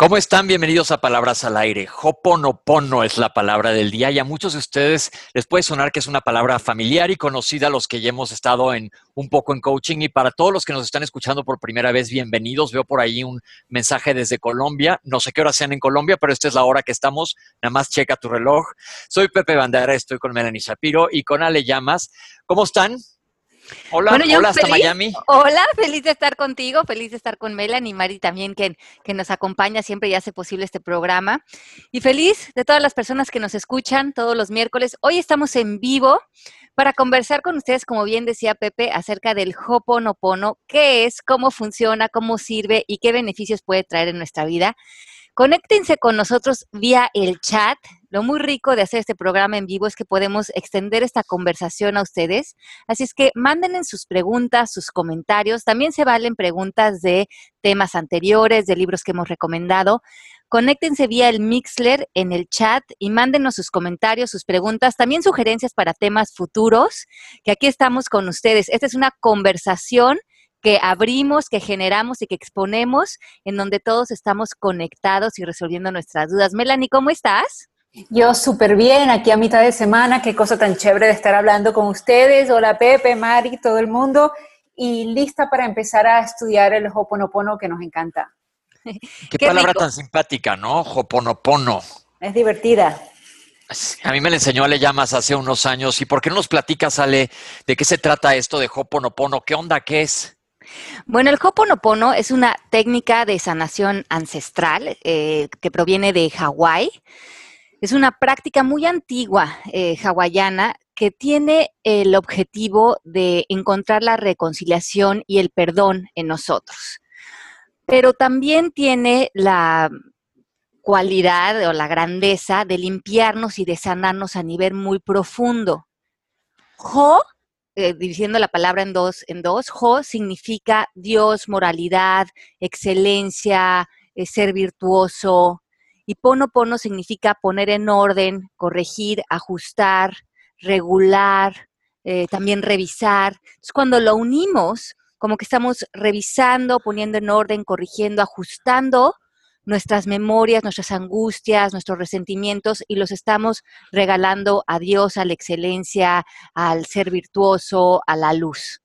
¿Cómo están? Bienvenidos a Palabras al Aire. Hoponopono es la palabra del día y a muchos de ustedes les puede sonar que es una palabra familiar y conocida a los que ya hemos estado en un poco en coaching y para todos los que nos están escuchando por primera vez, bienvenidos. Veo por ahí un mensaje desde Colombia. No sé qué hora sean en Colombia, pero esta es la hora que estamos. Nada más checa tu reloj. Soy Pepe Bandera, estoy con Melanie Shapiro y con Ale Llamas. ¿Cómo están? Hola, hola hasta Miami. Hola, feliz de estar contigo, feliz de estar con Melanie y Mari también que, que nos acompaña siempre y hace posible este programa. Y feliz de todas las personas que nos escuchan todos los miércoles. Hoy estamos en vivo para conversar con ustedes, como bien decía Pepe, acerca del Hoponopono, qué es, cómo funciona, cómo sirve y qué beneficios puede traer en nuestra vida. Conéctense con nosotros vía el chat. Lo muy rico de hacer este programa en vivo es que podemos extender esta conversación a ustedes. Así es que manden en sus preguntas, sus comentarios. También se valen preguntas de temas anteriores, de libros que hemos recomendado. Conéctense vía el Mixler en el chat y mándenos sus comentarios, sus preguntas, también sugerencias para temas futuros, que aquí estamos con ustedes. Esta es una conversación que abrimos, que generamos y que exponemos, en donde todos estamos conectados y resolviendo nuestras dudas. Melanie, ¿cómo estás? Yo súper bien, aquí a mitad de semana, qué cosa tan chévere de estar hablando con ustedes. Hola Pepe, Mari, todo el mundo, y lista para empezar a estudiar el Hoponopono que nos encanta. Qué, palabra tan simpática, ¿no? Hoponopono. Es divertida. A mí me la enseñó Ale Llamas hace unos años. ¿Y por qué no nos platicas, Ale, de qué se trata esto de Hoponopono? ¿Qué onda? ¿Qué es? Bueno, el Hoponopono es una técnica de sanación ancestral eh, que proviene de Hawái. Es una práctica muy antigua eh, hawaiana que tiene el objetivo de encontrar la reconciliación y el perdón en nosotros. Pero también tiene la cualidad o la grandeza de limpiarnos y de sanarnos a nivel muy profundo. Ho eh, dividiendo la palabra en dos, en dos, Ho significa Dios, moralidad, excelencia, eh, ser virtuoso, y Pono Pono significa poner en orden, corregir, ajustar, regular, eh, también revisar. Cuando lo unimos, como que estamos revisando, poniendo en orden, corrigiendo, ajustando nuestras memorias, nuestras angustias, nuestros resentimientos y los estamos regalando a Dios, a la excelencia, al ser virtuoso, a la luz.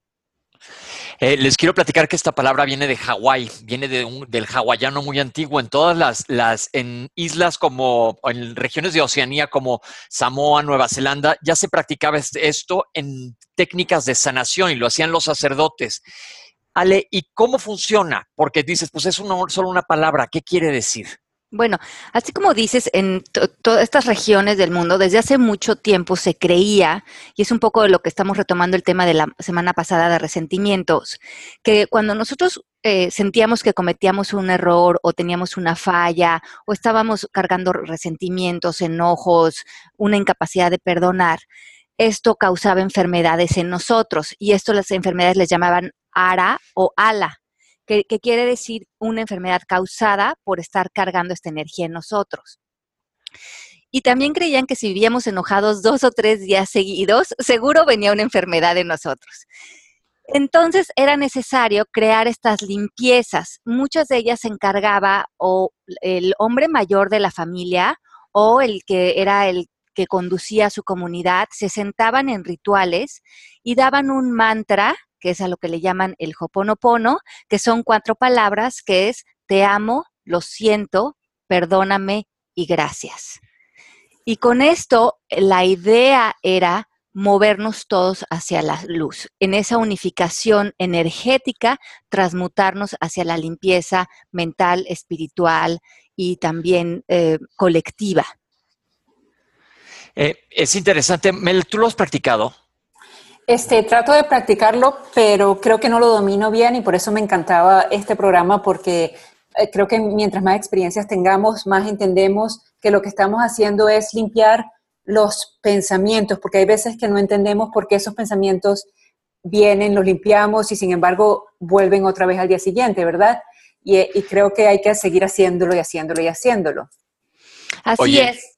Eh, les quiero platicar que esta palabra viene de Hawái, viene de del hawaiano muy antiguo. En todas las, las en islas como, en regiones de Oceanía como Samoa, Nueva Zelanda, ya se practicaba esto en técnicas de sanación y lo hacían los sacerdotes. Ale, ¿y cómo funciona? Porque dices, pues es solo una palabra, ¿qué quiere decir? Bueno, así como dices, en todas estas regiones del mundo, desde hace mucho tiempo se creía, y es un poco de lo que estamos retomando el tema de la semana pasada de resentimientos, que cuando nosotros eh, sentíamos que cometíamos un error o teníamos una falla o estábamos cargando resentimientos, enojos, una incapacidad de perdonar, esto causaba enfermedades en nosotros y esto las enfermedades les llamaban ara o ala, que, quiere decir una enfermedad causada por estar cargando esta energía en nosotros. Y también creían que si vivíamos enojados dos o tres días seguidos, seguro venía una enfermedad en nosotros. Entonces era necesario crear estas limpiezas. Muchas de ellas se encargaba o el hombre mayor de la familia o el que era el que conducía a su comunidad, se sentaban en rituales y daban un mantra que es a lo que le llaman el Hoponopono, que son cuatro palabras, que es te amo, lo siento, perdóname y gracias. Y con esto la idea era movernos todos hacia la luz, en esa unificación energética, transmutarnos hacia la limpieza mental, espiritual y también eh, colectiva. Eh, es interesante, Mel, ¿tú lo has practicado? Este, trato de practicarlo, pero creo que no lo domino bien y por eso me encantaba este programa porque eh, creo que mientras más experiencias tengamos, más entendemos que lo que estamos haciendo es limpiar los pensamientos, porque hay veces que no entendemos por qué esos pensamientos vienen, los limpiamos y sin embargo vuelven otra vez al día siguiente, ¿verdad? Y, y creo que hay que seguir haciéndolo y haciéndolo y haciéndolo. Así es.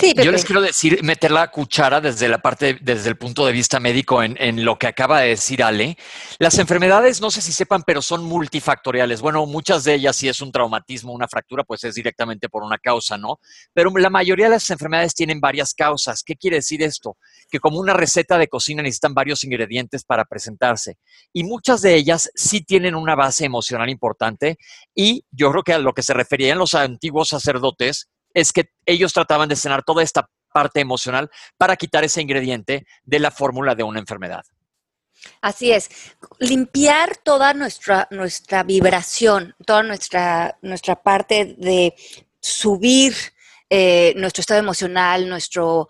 Yo les quiero decir, meter la cuchara desde la parte, desde el punto de vista médico en, en, lo que acaba de decir Ale. Las enfermedades, no sé si sepan, pero son multifactoriales. Bueno, muchas de ellas, si es un traumatismo, una fractura, pues es directamente por una causa, ¿no? Pero la mayoría de las enfermedades tienen varias causas. ¿Qué quiere decir esto? Que como una receta de cocina necesitan varios ingredientes para presentarse. Y muchas de ellas sí tienen una base emocional importante. Y yo creo que a lo que se referían los antiguos sacerdotes es que ellos trataban de cenar toda esta parte emocional para quitar ese ingrediente de la fórmula de una enfermedad. Así es, limpiar toda nuestra, nuestra vibración, toda nuestra, nuestra parte de subir eh, nuestro estado emocional, nuestro,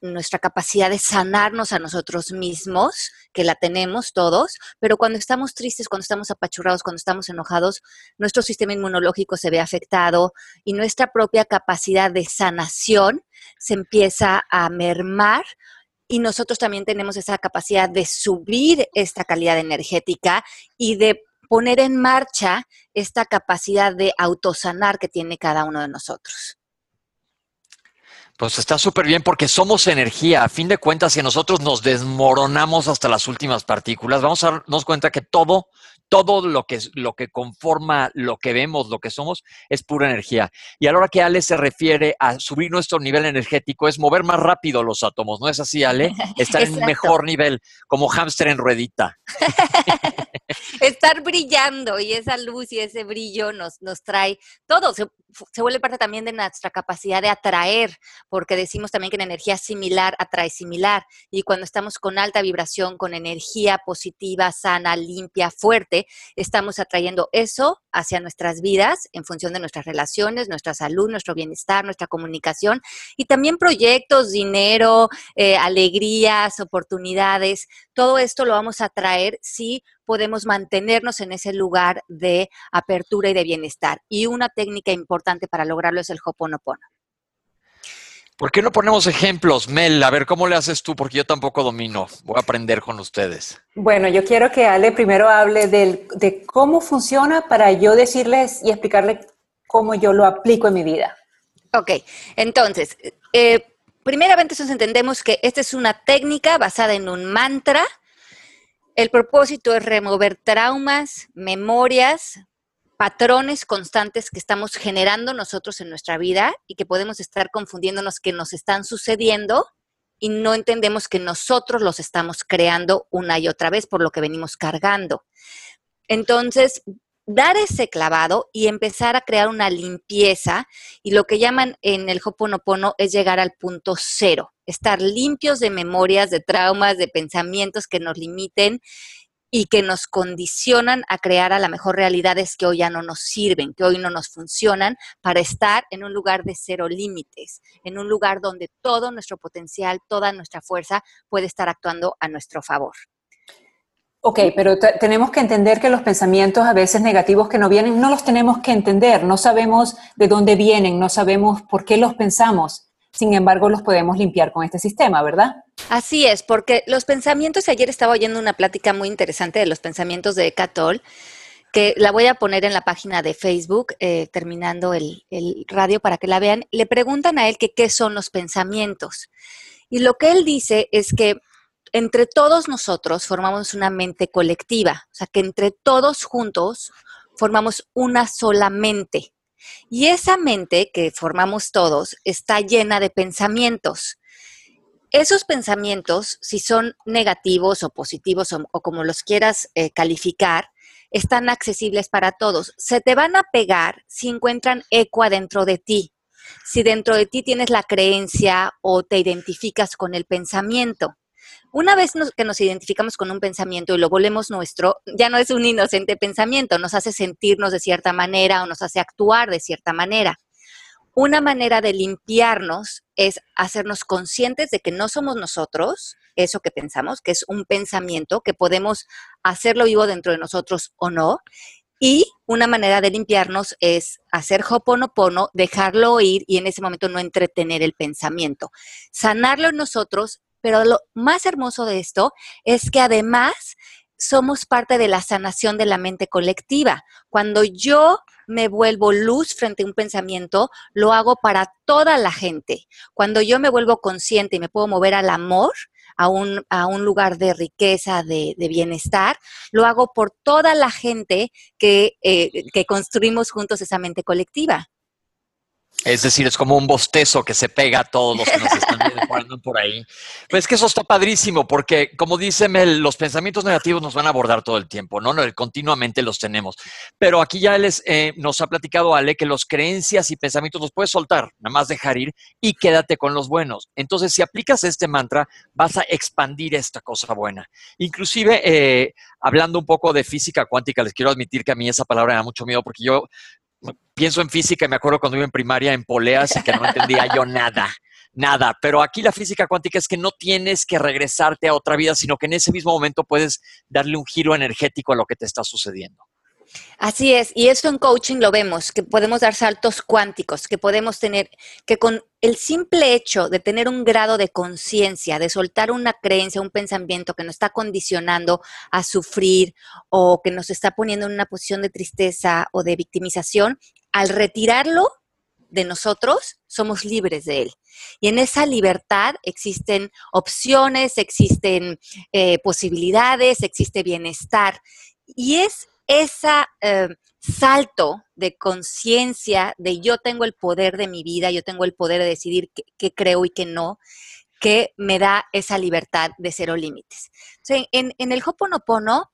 nuestra capacidad de sanarnos a nosotros mismos, que la tenemos todos, pero cuando estamos tristes, cuando estamos apachurrados, cuando estamos enojados, nuestro sistema inmunológico se ve afectado y nuestra propia capacidad de sanación se empieza a mermar y nosotros también tenemos esa capacidad de subir esta calidad energética y de poner en marcha esta capacidad de autosanar que tiene cada uno de nosotros. Pues está súper bien porque somos energía. A fin de cuentas, si nosotros nos desmoronamos hasta las últimas partículas, vamos a darnos cuenta que todo, todo lo que, lo que conforma lo que vemos, lo que somos, es pura energía. Y a la hora que Ale se refiere a subir nuestro nivel energético, es mover más rápido los átomos, ¿no es así, Ale? Estar en un mejor nivel, como hámster en ruedita. Estar brillando y esa luz y ese brillo nos, nos trae todo. Se, vuelve parte también de nuestra capacidad de atraer, porque decimos también que en energía similar atrae similar. Y cuando estamos con alta vibración, con energía positiva, sana, limpia, fuerte, estamos atrayendo eso hacia nuestras vidas en función de nuestras relaciones, nuestra salud, nuestro bienestar, nuestra comunicación y también proyectos, dinero, eh, alegrías, oportunidades. Todo esto lo vamos a traer si podemos mantenernos en ese lugar de apertura y de bienestar. Y una técnica importante para lograrlo es el Hoponopono. ¿Por qué no ponemos ejemplos, Mel? A ver, ¿cómo le haces tú? Porque yo tampoco domino. Voy a aprender con ustedes. Bueno, yo quiero que Ale primero hable de cómo funciona para yo decirles y explicarles cómo yo lo aplico en mi vida. Ok, entonces, eh, primeramente entendemos que esta es una técnica basada en un mantra. El propósito es remover traumas, memorias, patrones constantes que estamos generando nosotros en nuestra vida y que podemos estar confundiéndonos que nos están sucediendo y no entendemos que nosotros los estamos creando una y otra vez por lo que venimos cargando. Entonces, dar ese clavado y empezar a crear una limpieza y lo que llaman en el Hoponopono es llegar al punto cero, estar limpios de memorias, de traumas, de pensamientos que nos limiten y que nos condicionan a crear a la mejor realidades que hoy ya no nos sirven, que hoy no nos funcionan, para estar en un lugar de cero límites, en un lugar donde todo nuestro potencial, toda nuestra fuerza puede estar actuando a nuestro favor. Ok, pero tenemos que entender que los pensamientos a veces negativos que no vienen, no los tenemos que entender, no sabemos de dónde vienen, no sabemos por qué los pensamos. Sin embargo, los podemos limpiar con este sistema, ¿verdad? Así es, porque los pensamientos, ayer estaba oyendo una plática muy interesante de los pensamientos de Ecatol, que la voy a poner en la página de Facebook, eh, terminando el, el, radio para que la vean. Le preguntan a él que qué son los pensamientos. Y lo que él dice es que entre todos nosotros formamos una mente colectiva, o sea, que entre todos juntos formamos una sola mente. Y esa mente que formamos todos está llena de pensamientos. Esos pensamientos, si son negativos o positivos o, como los quieras eh, calificar, están accesibles para todos. Se te van a pegar si encuentran eco adentro de ti, si dentro de ti tienes la creencia o te identificas con el pensamiento. Una vez que nos identificamos con un pensamiento y lo volvemos nuestro, ya no es un inocente pensamiento, nos hace sentirnos de cierta manera o nos hace actuar de cierta manera. Una manera de limpiarnos es hacernos conscientes de que no somos nosotros, eso que pensamos, que es un pensamiento, que podemos hacerlo vivo dentro de nosotros o no. Y una manera de limpiarnos es hacer hoponopono, dejarlo ir y en ese momento no entretener el pensamiento. Sanarlo en nosotros pero lo más hermoso de esto es que además somos parte de la sanación de la mente colectiva. Cuando yo me vuelvo luz frente a un pensamiento, lo hago para toda la gente. Cuando yo me vuelvo consciente y me puedo mover al amor, a un, a un lugar de riqueza, de, bienestar, lo hago por toda la gente que, eh, que construimos juntos esa mente colectiva. Es decir, es como un bostezo que se pega a todos los que nos están viendo por ahí. Pues que eso está padrísimo, porque como dice Mel, los pensamientos negativos nos van a abordar todo el tiempo, ¿no? no continuamente los tenemos. Pero aquí ya les, eh, nos ha platicado Ale que los creencias y pensamientos los puedes soltar, nada más dejar ir y quédate con los buenos. Entonces, si aplicas este mantra, vas a expandir esta cosa buena. Inclusive, eh, hablando un poco de física cuántica, les quiero admitir que a mí esa palabra me da mucho miedo porque yo pienso en física y me acuerdo cuando iba en primaria en poleas y que no entendía yo nada, nada. Pero aquí la física cuántica es que no tienes que regresarte a otra vida, sino que en ese mismo momento puedes darle un giro energético a lo que te está sucediendo. Así es, y eso en coaching lo vemos, que podemos dar saltos cuánticos, que podemos tener, que con el simple hecho de tener un grado de conciencia, de soltar una creencia, un pensamiento que nos está condicionando a sufrir o que nos está poniendo en una posición de tristeza o de victimización, al retirarlo de nosotros, somos libres de él. Y en esa libertad existen opciones, existen eh, posibilidades, existe bienestar. Y es ese eh, salto de conciencia de yo tengo el poder de mi vida, yo tengo el poder de decidir qué, creo y qué no, que me da esa libertad de cero límites. en, en el Hoponopono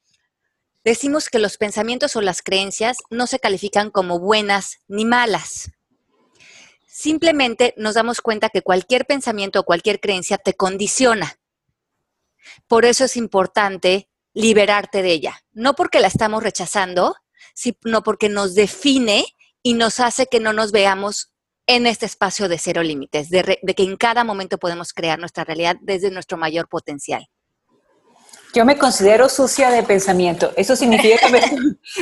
decimos que los pensamientos o las creencias no se califican como buenas ni malas. Simplemente nos damos cuenta que cualquier pensamiento o cualquier creencia te condiciona. Por eso es importante liberarte de ella. No porque la estamos rechazando, sino porque nos define y nos hace que no nos veamos en este espacio de cero límites, de, que en cada momento podemos crear nuestra realidad desde nuestro mayor potencial. Yo me considero sucia de pensamiento. Eso significa que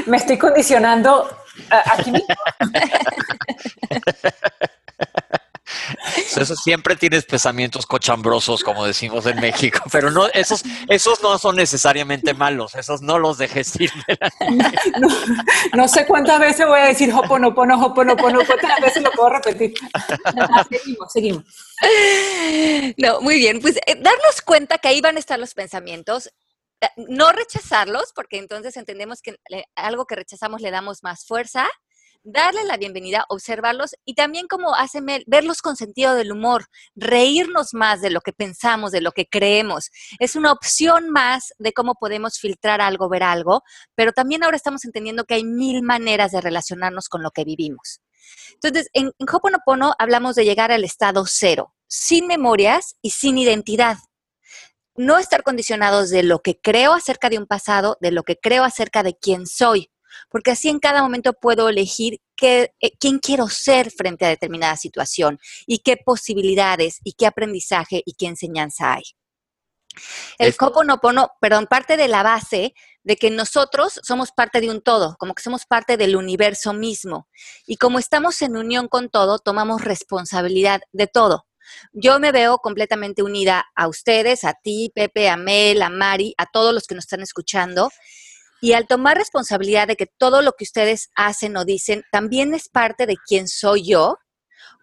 me, estoy condicionando aquí mismo. Eso siempre tienes pensamientos cochambrosos, como decimos en México, pero no, esos, esos no son necesariamente malos, esos no los dejes ir. no, sé cuántas veces voy a decir hoponopono, hoponopono, cuántas veces lo puedo repetir. seguimos, seguimos. No, muy bien, pues eh, darnos cuenta que ahí van a estar los pensamientos, eh, no rechazarlos, porque entonces entendemos que algo que rechazamos le damos más fuerza darle la bienvenida, observarlos y también como hace verlos con sentido del humor, reírnos más de lo que pensamos, de lo que creemos. Es una opción más de cómo podemos filtrar algo, ver algo, pero también ahora estamos entendiendo que hay mil maneras de relacionarnos con lo que vivimos. Entonces, en, en Hoponopono hablamos de llegar al estado cero, sin memorias y sin identidad no estar condicionados de lo que creo acerca de un pasado, de lo que creo acerca de quién soy, porque así en cada momento puedo elegir qué, eh, quién quiero ser frente a determinada situación y qué posibilidades y qué aprendizaje y qué enseñanza hay. El Hoponopono, perdón, parte de la base de que nosotros somos parte de un todo, como que somos parte del universo mismo. Y como estamos en unión con todo, tomamos responsabilidad de todo. Yo me veo completamente unida a ustedes, a ti, Pepe, a Mel, a Mari, a todos los que nos están escuchando. Y al tomar responsabilidad de que todo lo que ustedes hacen o dicen también es parte de quién soy yo,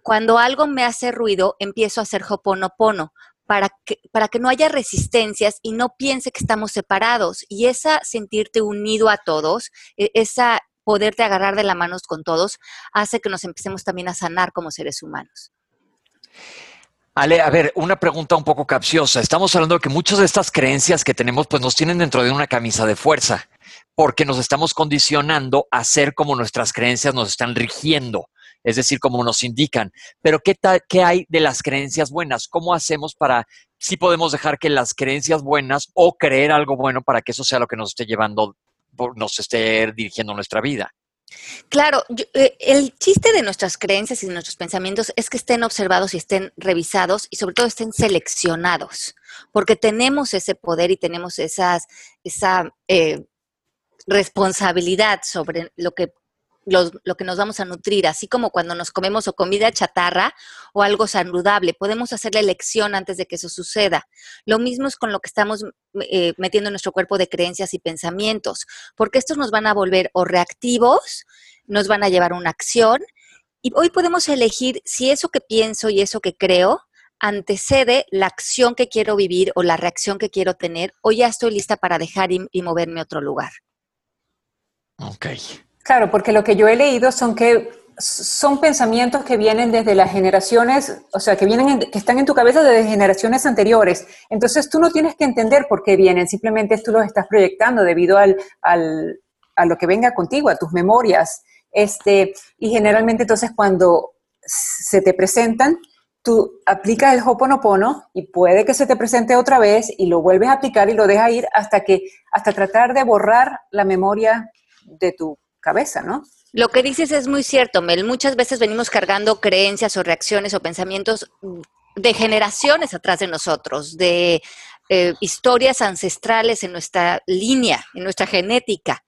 cuando algo me hace ruido, empiezo a hacer hoponopono para que, para que no haya resistencias y no piense que estamos separados. Y esa sentirte unido a todos, e, esa poderte agarrar de la mano con todos, hace que nos empecemos también a sanar como seres humanos. Ale, a ver, una pregunta un poco capciosa. Estamos hablando de que muchas de estas creencias que tenemos, pues nos tienen dentro de una camisa de fuerza porque nos estamos condicionando a ser como nuestras creencias nos están rigiendo, es decir, como nos indican. Pero ¿qué, qué hay de las creencias buenas? ¿Cómo hacemos para, si podemos dejar que las creencias buenas o creer algo bueno para que eso sea lo que nos esté llevando, nos esté dirigiendo nuestra vida? Claro, eh, el chiste de nuestras creencias y de nuestros pensamientos es que estén observados y estén revisados y sobre todo estén seleccionados, porque tenemos ese poder y tenemos esas, esa eh, responsabilidad sobre lo que lo que nos vamos a nutrir, así como cuando nos comemos o comida chatarra o algo saludable. Podemos hacer la elección antes de que eso suceda. Lo mismo es con lo que estamos eh, metiendo en nuestro cuerpo de creencias y pensamientos, porque estos nos van a volver o reactivos, nos van a llevar a una acción. Y hoy podemos elegir si eso que pienso y eso que creo antecede la acción que quiero vivir o la reacción que quiero tener, o ya estoy lista para dejar y moverme a otro lugar. Ok. Claro, porque lo que yo he leído son que son pensamientos que vienen desde las generaciones, o sea, que vienen, que están en tu cabeza desde generaciones anteriores. Entonces tú no tienes que entender por qué vienen, simplemente tú los estás proyectando debido al, al, a lo que venga contigo, a tus memorias. Este, y generalmente entonces cuando se te presentan, tú aplicas el Hoponopono y puede que se te presente otra vez y lo vuelves a aplicar y lo dejas ir hasta que, hasta tratar de borrar la memoria de tu cabeza, ¿no? Lo que dices es muy cierto, Mel. Muchas veces venimos cargando creencias o reacciones o pensamientos de generaciones atrás de nosotros, de eh, historias ancestrales en nuestra línea, en nuestra genética.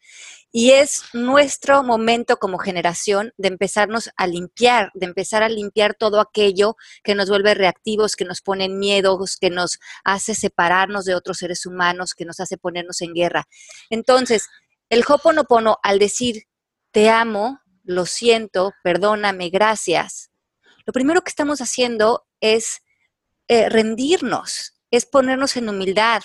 Y es nuestro momento como generación de empezarnos a limpiar, de empezar a limpiar todo aquello que nos vuelve reactivos, que nos pone miedos, que nos hace separarnos de otros seres humanos, que nos hace ponernos en guerra. Entonces, el Hoponopono, al decir te amo, lo siento, perdóname, gracias, lo primero que estamos haciendo es eh, rendirnos, es ponernos en humildad,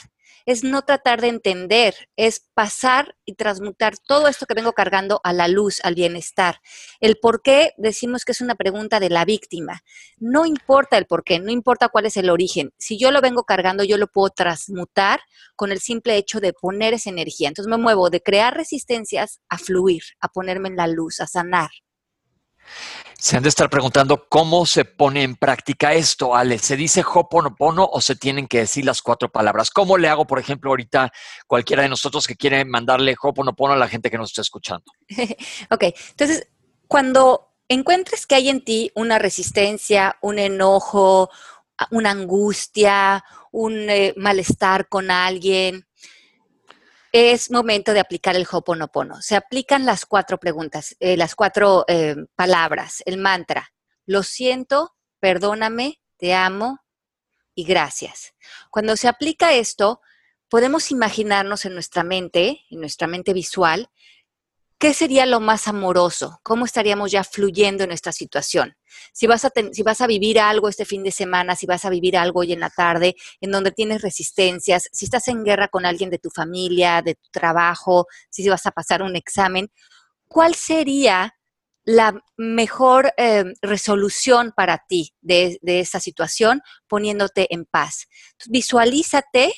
es no tratar de entender, es pasar y transmutar todo esto que vengo cargando a la luz, al bienestar. El por qué decimos que es una pregunta de la víctima. No importa el por qué, no importa cuál es el origen. Si yo lo vengo cargando, yo lo puedo transmutar con el simple hecho de poner esa energía. Entonces me muevo de crear resistencias a fluir, a ponerme en la luz, a sanar. Se han de estar preguntando cómo se pone en práctica esto, Ale. ¿Se dice Hoponopono o se tienen que decir las cuatro palabras? ¿Cómo le hago, por ejemplo, ahorita cualquiera de nosotros que quiere mandarle Hoponopono a la gente que nos está escuchando? ok, entonces, cuando encuentres que hay en ti una resistencia, un enojo, una angustia, un eh, malestar con alguien, es momento de aplicar el Hoponopono. Se aplican las cuatro preguntas, eh, las cuatro eh, palabras, el mantra. Lo siento, perdóname, te amo y gracias. Cuando se aplica esto, podemos imaginarnos en nuestra mente, en nuestra mente visual, ¿qué sería lo más amoroso? ¿Cómo estaríamos ya fluyendo en esta situación? Si vas, a si vas a vivir algo este fin de semana, si vas a vivir algo hoy en la tarde, en donde tienes resistencias, si estás en guerra con alguien de tu familia, de tu trabajo, si vas a pasar un examen, ¿cuál sería la mejor eh, resolución para ti de, de esa situación poniéndote en paz? Visualízate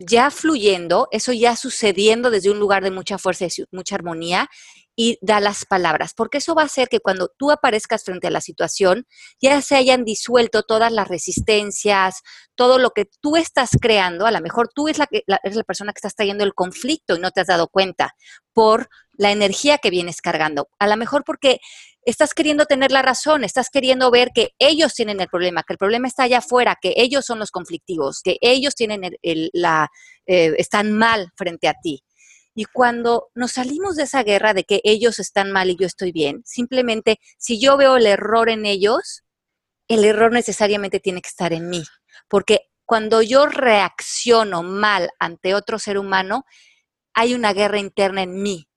ya fluyendo, eso ya sucediendo desde un lugar de mucha fuerza y mucha armonía y da las palabras, porque eso va a hacer que cuando tú aparezcas frente a la situación ya se hayan disuelto todas las resistencias, todo lo que tú estás creando, a lo mejor tú es la, la, la persona que estás trayendo el conflicto y no te has dado cuenta por la energía que vienes cargando, a lo mejor porque estás queriendo tener la razón, estás queriendo ver que ellos tienen el problema, que el problema está allá afuera, que ellos son los conflictivos, que ellos tienen el, la, eh, están mal frente a ti. Y cuando nos salimos de esa guerra de que ellos están mal y yo estoy bien, simplemente si yo veo el error en ellos, el error necesariamente tiene que estar en mí. Porque cuando yo reacciono mal ante otro ser humano, hay una guerra interna en mí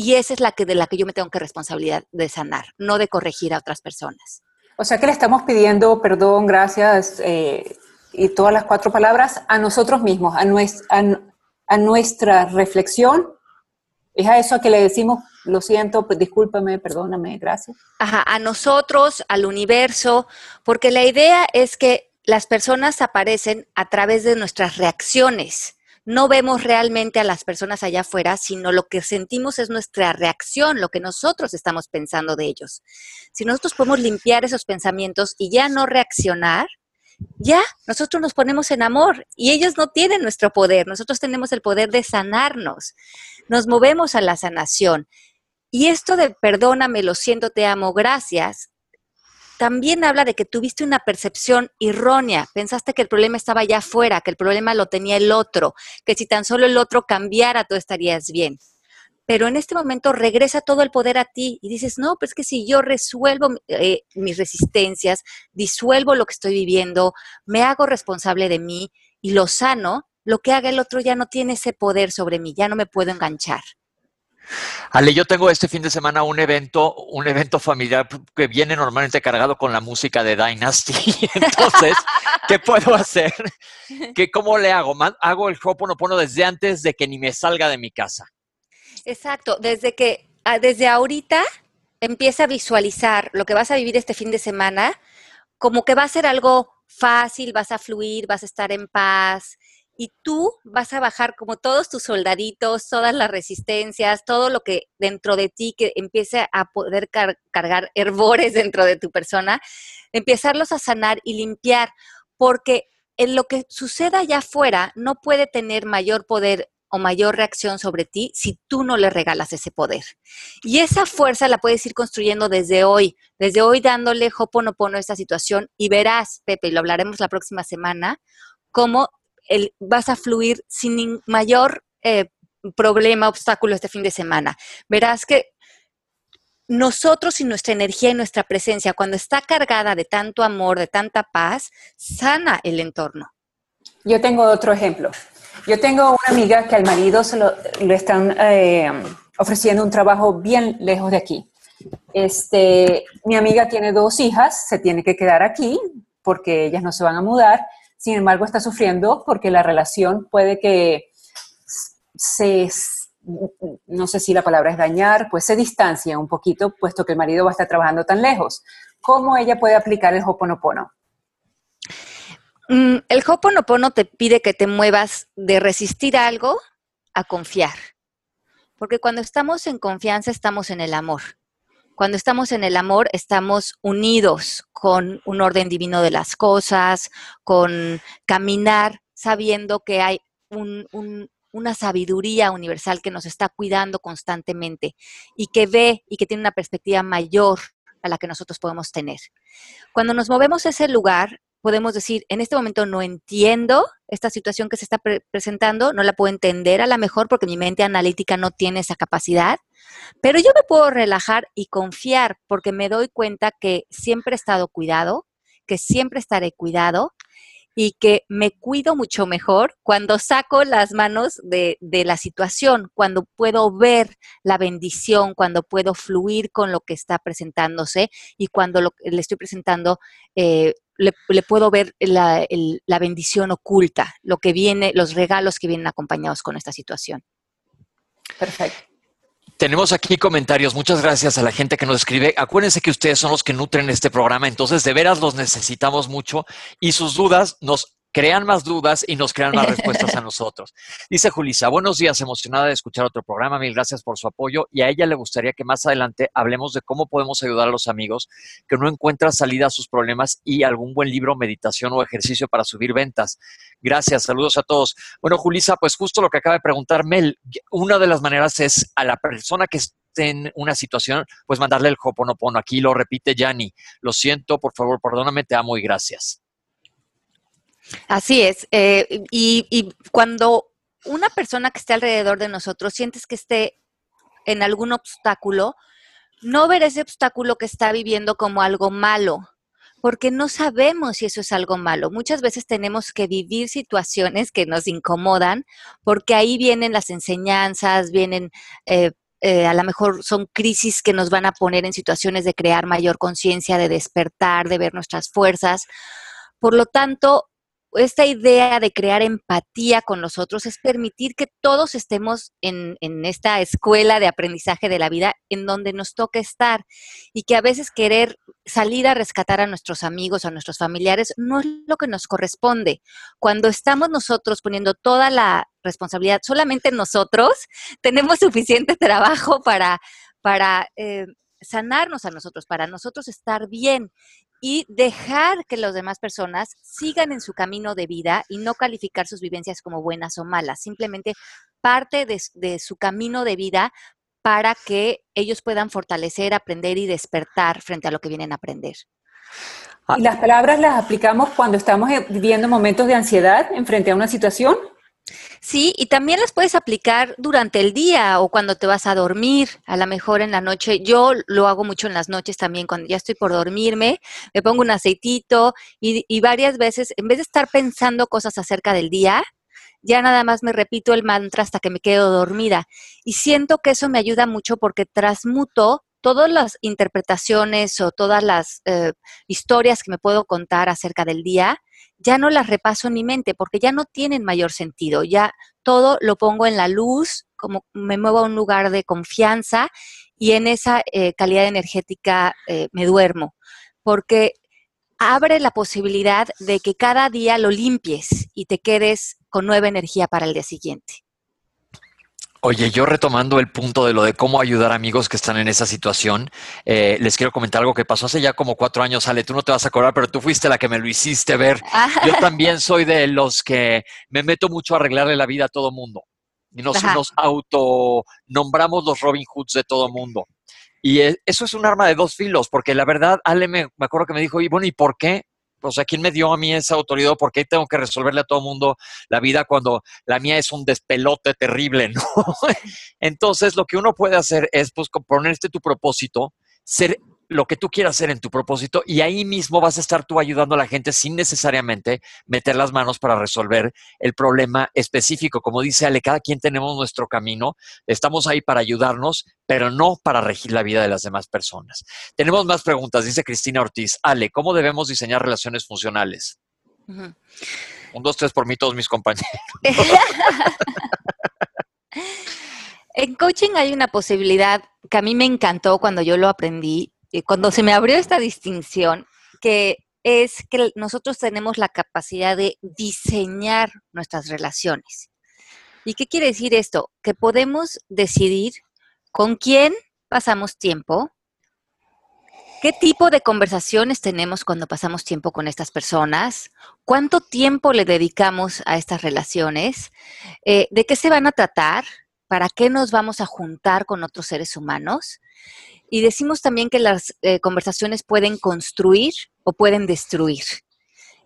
y esa es la que de la que yo me tengo que responsabilidad de sanar, no de corregir a otras personas. O sea que le estamos pidiendo perdón, gracias eh, y todas las cuatro palabras a nosotros mismos, a, nuestra, a, a nuestra reflexión. Es a eso a que le decimos, lo siento, pues, discúlpame, perdóname, gracias. Ajá, a nosotros, al universo, porque la idea es que las personas aparecen a través de nuestras reacciones no vemos realmente a las personas allá afuera, sino lo que sentimos es nuestra reacción, lo que nosotros estamos pensando de ellos. Si nosotros podemos limpiar esos pensamientos y ya no reaccionar, ya nosotros nos ponemos en amor y ellos no tienen nuestro poder, nosotros tenemos el poder de sanarnos, nos movemos a la sanación. Y esto de perdóname, lo siento, te amo, gracias, también habla de que tuviste una percepción errónea, pensaste que el problema estaba allá afuera, que el problema lo tenía el otro, que si tan solo el otro cambiara, tú estarías bien. pero en este momento regresa todo el poder a ti y dices, no, pues que si yo resuelvo eh, mis resistencias, disuelvo lo que estoy viviendo, me hago responsable de mí y lo sano, lo que haga el otro ya no tiene ese poder sobre mí, ya no me puedo enganchar. Ale, yo tengo este fin de semana un evento, un evento familiar que viene normalmente cargado con la música de Dynasty. Entonces, ¿qué puedo hacer? ¿Qué, ¿Cómo le hago? Hago el Hoponopono desde antes de que ni me salga de mi casa. Exacto, desde que, ah, desde ahorita empieza a visualizar lo que vas a vivir este fin de semana, como que va a ser algo fácil, vas a fluir, vas a estar en paz, y tú vas a bajar como todos tus soldaditos, todas las resistencias, todo lo que dentro de ti que empiece a poder cargar herbores dentro de tu persona, empezarlos a sanar y limpiar, porque en lo que suceda allá afuera no puede tener mayor poder o mayor reacción sobre ti si tú no le regalas ese poder. Y esa fuerza la puedes ir construyendo desde hoy, desde hoy dándole hoponopono a esta situación y verás, Pepe, y lo hablaremos la próxima semana, cómo vas a fluir sin mayor eh, problema, obstáculo este fin de semana. Verás que nosotros y nuestra energía y nuestra presencia, cuando está cargada de tanto amor, de tanta paz, sana el entorno. Yo tengo otro ejemplo. Yo tengo una amiga que al marido se lo, le están eh, ofreciendo un trabajo bien lejos de aquí. Este, mi amiga tiene dos hijas, se tiene que quedar aquí porque ellas no se van a mudar sin embargo, está sufriendo porque la relación puede que se, no sé si la palabra es dañar, pues se distancia un poquito, puesto que el marido va a estar trabajando tan lejos. ¿Cómo ella puede aplicar el Hoponopono? Mm, el Hoponopono te pide que te muevas de resistir algo a confiar. Porque cuando estamos en confianza, estamos en el amor. Cuando estamos en el amor, estamos unidos con un orden divino de las cosas, con caminar sabiendo que hay una sabiduría universal que nos está cuidando constantemente y que ve y que tiene una perspectiva mayor a la que nosotros podemos tener. Cuando nos movemos a ese lugar, podemos decir, en este momento no entiendo esta situación que se está presentando, no la puedo entender a lo mejor porque mi mente analítica no tiene esa capacidad, pero yo me puedo relajar y confiar porque me doy cuenta que siempre he estado cuidado, que siempre estaré cuidado y que me cuido mucho mejor cuando saco las manos de, de, la situación, cuando puedo ver la bendición, cuando puedo fluir con lo que está presentándose y cuando le estoy presentando eh, le, puedo ver la, la bendición oculta, lo que viene, los regalos que vienen acompañados con esta situación. Perfecto. Tenemos aquí comentarios. Muchas gracias a la gente que nos escribe. Acuérdense que ustedes son los que nutren este programa, entonces de veras los necesitamos mucho y sus dudas nos crean más dudas y nos crean más respuestas a nosotros. Dice Julisa, buenos días, emocionada de escuchar otro programa, mil gracias por su apoyo y a ella le gustaría que más adelante hablemos de cómo podemos ayudar a los amigos que no encuentran salida a sus problemas y algún buen libro, meditación o ejercicio para subir ventas. Gracias, saludos a todos. Bueno, Julisa, pues justo lo que acaba de preguntar Mel, una de las maneras es a la persona que esté en una situación, pues mandarle el hoponopono. Aquí lo repite Yanni. Lo siento, por favor, perdóname, te amo y gracias. Así es. Eh, y, cuando una persona que esté alrededor de nosotros sientes que esté en algún obstáculo, no ver ese obstáculo que está viviendo como algo malo, porque no sabemos si eso es algo malo. Muchas veces tenemos que vivir situaciones que nos incomodan, porque ahí vienen las enseñanzas, vienen, eh, eh, a lo mejor son crisis que nos van a poner en situaciones de crear mayor conciencia, de despertar, de ver nuestras fuerzas. Por lo tanto, esta idea de crear empatía con los otros es permitir que todos estemos en, esta escuela de aprendizaje de la vida en donde nos toca estar y que a veces querer salir a rescatar a nuestros amigos, a nuestros familiares, no es lo que nos corresponde. Cuando estamos nosotros poniendo toda la responsabilidad solamente nosotros, tenemos suficiente trabajo para, para eh, sanarnos a nosotros, para nosotros estar bien y dejar que las demás personas sigan en su camino de vida y no calificar sus vivencias como buenas o malas, simplemente parte de, su camino de vida para que ellos puedan fortalecer, aprender y despertar frente a lo que vienen a aprender. ¿Y las palabras las aplicamos cuando estamos viviendo momentos de ansiedad en frente a una situación? Sí, y también las puedes aplicar durante el día o cuando te vas a dormir, a lo mejor en la noche. Yo lo hago mucho en las noches también, cuando ya estoy por dormirme, me pongo un aceitito y, y varias veces, en vez de estar pensando cosas acerca del día, ya nada más me repito el mantra hasta que me quedo dormida. Y siento que eso me ayuda mucho porque transmuto todas las interpretaciones o todas las eh, historias que me puedo contar acerca del día, ya no las repaso en mi mente porque ya no tienen mayor sentido, ya todo lo pongo en la luz, como me muevo a un lugar de confianza y en esa eh, calidad energética eh, me duermo, porque abre la posibilidad de que cada día lo limpies y te quedes con nueva energía para el día siguiente. Oye, yo retomando el punto de lo de cómo ayudar a amigos que están en esa situación, eh, les quiero comentar algo que pasó hace ya como cuatro años, Ale, tú no te vas a acordar, pero tú fuiste la que me lo hiciste ver. Ah. Yo también soy de los que me meto mucho a arreglarle la vida a todo mundo. Y nos, nos autonombramos los Robin Hoods de todo mundo. Y e, eso es un arma de dos filos, porque la verdad, Ale me, me acuerdo que me dijo, y bueno, ¿y por qué? O sea, ¿quién me dio a mí esa autoridad? ¿Por qué tengo que resolverle a todo el mundo la vida cuando la mía es un despelote terrible, ¿no? Entonces, lo que uno puede hacer es, pues, ponerte tu propósito, ser lo que tú quieras hacer en tu propósito y ahí mismo vas a estar tú ayudando a la gente sin necesariamente meter las manos para resolver el problema específico. Como dice Ale, cada quien tenemos nuestro camino, estamos ahí para ayudarnos, pero no para regir la vida de las demás personas. Tenemos más preguntas, dice Cristina Ortiz. Ale, ¿cómo debemos diseñar relaciones funcionales? Un, dos, tres por mí, todos mis compañeros. en coaching hay una posibilidad que a mí me encantó cuando yo lo aprendí cuando se me abrió esta distinción, que es que nosotros tenemos la capacidad de diseñar nuestras relaciones. ¿Y qué quiere decir esto? Que podemos decidir con quién pasamos tiempo, qué tipo de conversaciones tenemos cuando pasamos tiempo con estas personas, cuánto tiempo le dedicamos a estas relaciones, eh, de qué se van a tratar, para qué nos vamos a juntar con otros seres humanos y decimos también que las eh, conversaciones pueden construir o pueden destruir.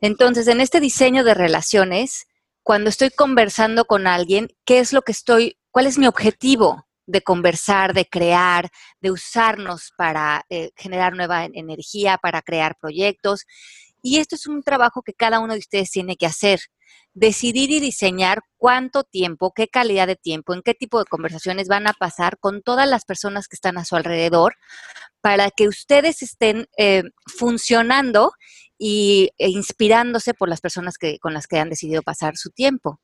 Entonces, en este diseño de relaciones, cuando estoy conversando con alguien, ¿qué es lo que estoy, cuál es mi objetivo de conversar, de crear, de usarnos para eh, generar nueva energía, para crear proyectos? Y esto es un trabajo que cada uno de ustedes tiene que hacer decidir y diseñar cuánto tiempo, qué calidad de tiempo, en qué tipo de conversaciones van a pasar con todas las personas que están a su alrededor para que ustedes estén eh, funcionando y, e inspirándose por las personas que, con las que han decidido pasar su tiempo.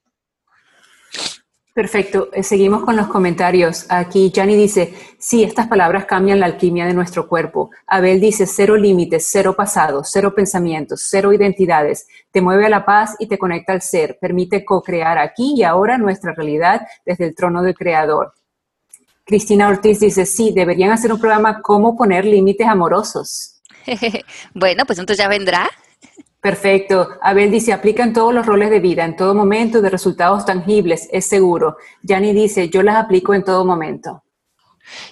Perfecto. Eh, seguimos con los comentarios. Aquí Jani dice, sí, estas palabras cambian la alquimia de nuestro cuerpo. Abel dice, cero límites, cero pasado, cero pensamientos, cero identidades. Te mueve a la paz y te conecta al ser. Permite co-crear aquí y ahora nuestra realidad desde el trono del creador. Cristina Ortiz dice, sí, deberían hacer un programa cómo poner límites amorosos. bueno, pues entonces ya vendrá. Perfecto. Abel dice, aplica en todos los roles de vida, en todo momento, de resultados tangibles, es seguro. Yani dice, yo las aplico en todo momento.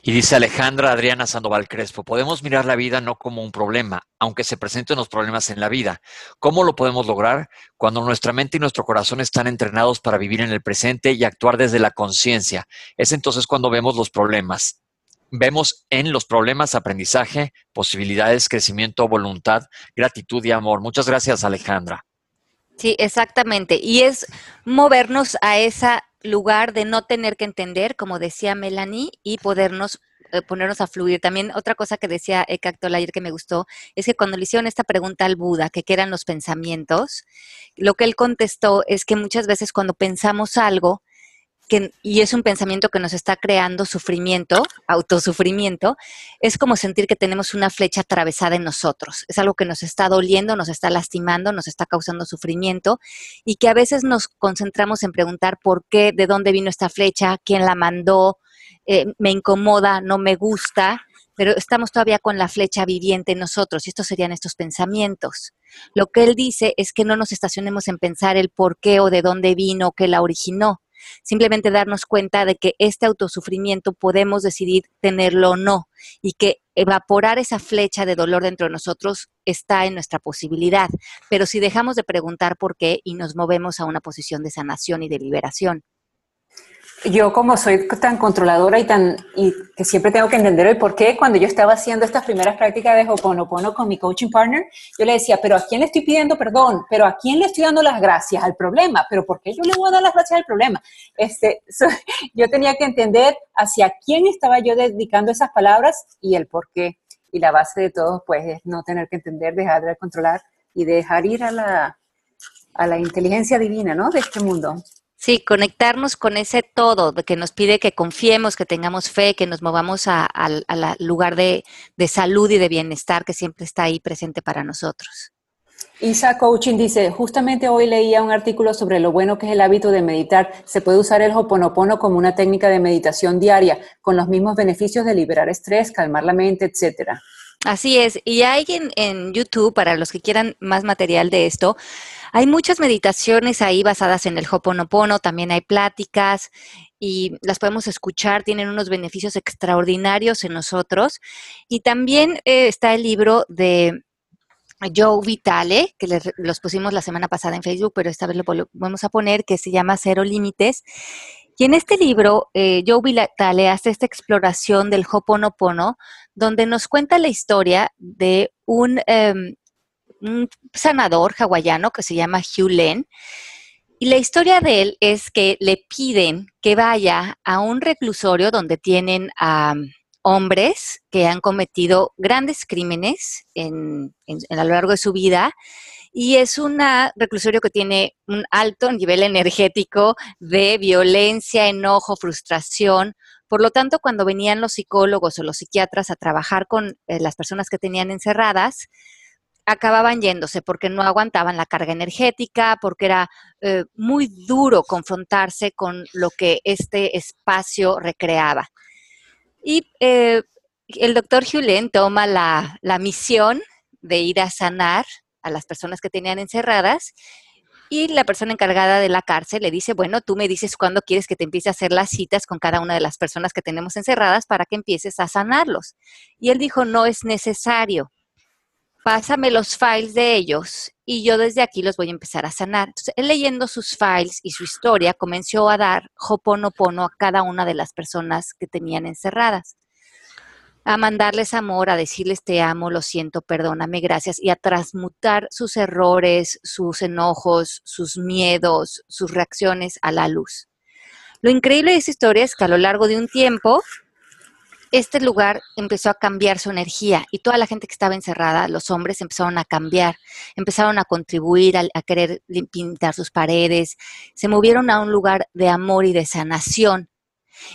Y dice Alejandra Adriana Sandoval Crespo, podemos mirar la vida no como un problema, aunque se presenten los problemas en la vida. ¿Cómo lo podemos lograr? Cuando nuestra mente y nuestro corazón están entrenados para vivir en el presente y actuar desde la conciencia. Es entonces cuando vemos los problemas vemos en los problemas aprendizaje, posibilidades, crecimiento, voluntad, gratitud y amor. Muchas gracias, Alejandra. Sí, exactamente. Y es movernos a ese lugar de no tener que entender, como decía Melanie, y podernos eh, ponernos a fluir. También otra cosa que decía Eckhart ayer que me gustó es que cuando le hicieron esta pregunta al Buda, que qué eran los pensamientos, lo que él contestó es que muchas veces cuando pensamos algo, y es un pensamiento que nos está creando sufrimiento, autosufrimiento, es como sentir que tenemos una flecha atravesada en nosotros. Es algo que nos está doliendo, nos está lastimando, nos está causando sufrimiento y que a veces nos concentramos en preguntar por qué, de dónde vino esta flecha, quién la mandó, eh, me incomoda, no me gusta, pero estamos todavía con la flecha viviente en nosotros y estos serían estos pensamientos. Lo que él dice es que no nos estacionemos en pensar el por qué o de dónde vino, qué la originó, simplemente darnos cuenta de que este autosufrimiento podemos decidir tenerlo o no y que evaporar esa flecha de dolor dentro de nosotros está en nuestra posibilidad. Pero si dejamos de preguntar por qué y nos movemos a una posición de sanación y de liberación yo como soy tan controladora y tan y que siempre tengo que entender el por qué, cuando yo estaba haciendo estas primeras prácticas de Hoponopono con mi coaching partner, yo le decía, pero ¿a quién le estoy pidiendo perdón? ¿Pero a quién le estoy dando las gracias al problema? ¿Pero por qué yo le voy a dar las gracias al problema? Este, yo tenía que entender hacia quién estaba yo dedicando esas palabras y el por qué. Y la base de todo, pues, es no tener que entender, dejar de controlar y dejar ir a la, a la inteligencia divina, ¿no? De este mundo. Sí, conectarnos con ese todo que nos pide que confiemos, que tengamos fe, que nos movamos al lugar de, salud y de bienestar que siempre está ahí presente para nosotros. Isa Coaching dice, justamente hoy leía un artículo sobre lo bueno que es el hábito de meditar. Se puede usar el Hoponopono como una técnica de meditación diaria, con los mismos beneficios de liberar estrés, calmar la mente, etcétera. Así es, y hay en, en, YouTube, para los que quieran más material de esto, hay muchas meditaciones ahí basadas en el Hoponopono, también hay pláticas y las podemos escuchar, tienen unos beneficios extraordinarios en nosotros. Y también eh, está el libro de Joe Vitale, que les, los pusimos la semana pasada en Facebook, pero esta vez lo volvemos a poner, que se llama Cero Límites. Y en este libro, eh, Joe Vitale hace esta exploración del Hoponopono, donde nos cuenta la historia de un, em, un sanador hawaiano que se llama Hugh Len. Y la historia de él es que le piden que vaya a un reclusorio donde tienen a hombres que han cometido grandes crímenes en, a lo largo de su vida. Y es un reclusorio que tiene un alto nivel energético de violencia, enojo, frustración. Por lo tanto, cuando venían los psicólogos o los psiquiatras a trabajar con eh, las personas que tenían encerradas, acababan yéndose porque no aguantaban la carga energética, porque era eh, muy duro confrontarse con lo que este espacio recreaba. Y eh, el doctor Julen toma la, la misión de ir a sanar a las personas que tenían encerradas y la persona encargada de la cárcel le dice, bueno, tú me dices cuándo quieres que te empiece a hacer las citas con cada una de las personas que tenemos encerradas para que empieces a sanarlos. Y él dijo, no es necesario pásame los files de ellos y yo desde aquí los voy a empezar a sanar. Él leyendo sus files y su historia comenzó a dar hoponopono a cada una de las personas que tenían encerradas. A mandarles amor, a decirles te amo, lo siento, perdóname, gracias, y a transmutar sus errores, sus enojos, sus miedos, sus reacciones a la luz. Lo increíble de esta historia es que a lo largo de un tiempo, este lugar empezó a cambiar su energía y toda la gente que estaba encerrada, los hombres empezaron a cambiar, empezaron a contribuir a, querer pintar sus paredes, se movieron a un lugar de amor y de sanación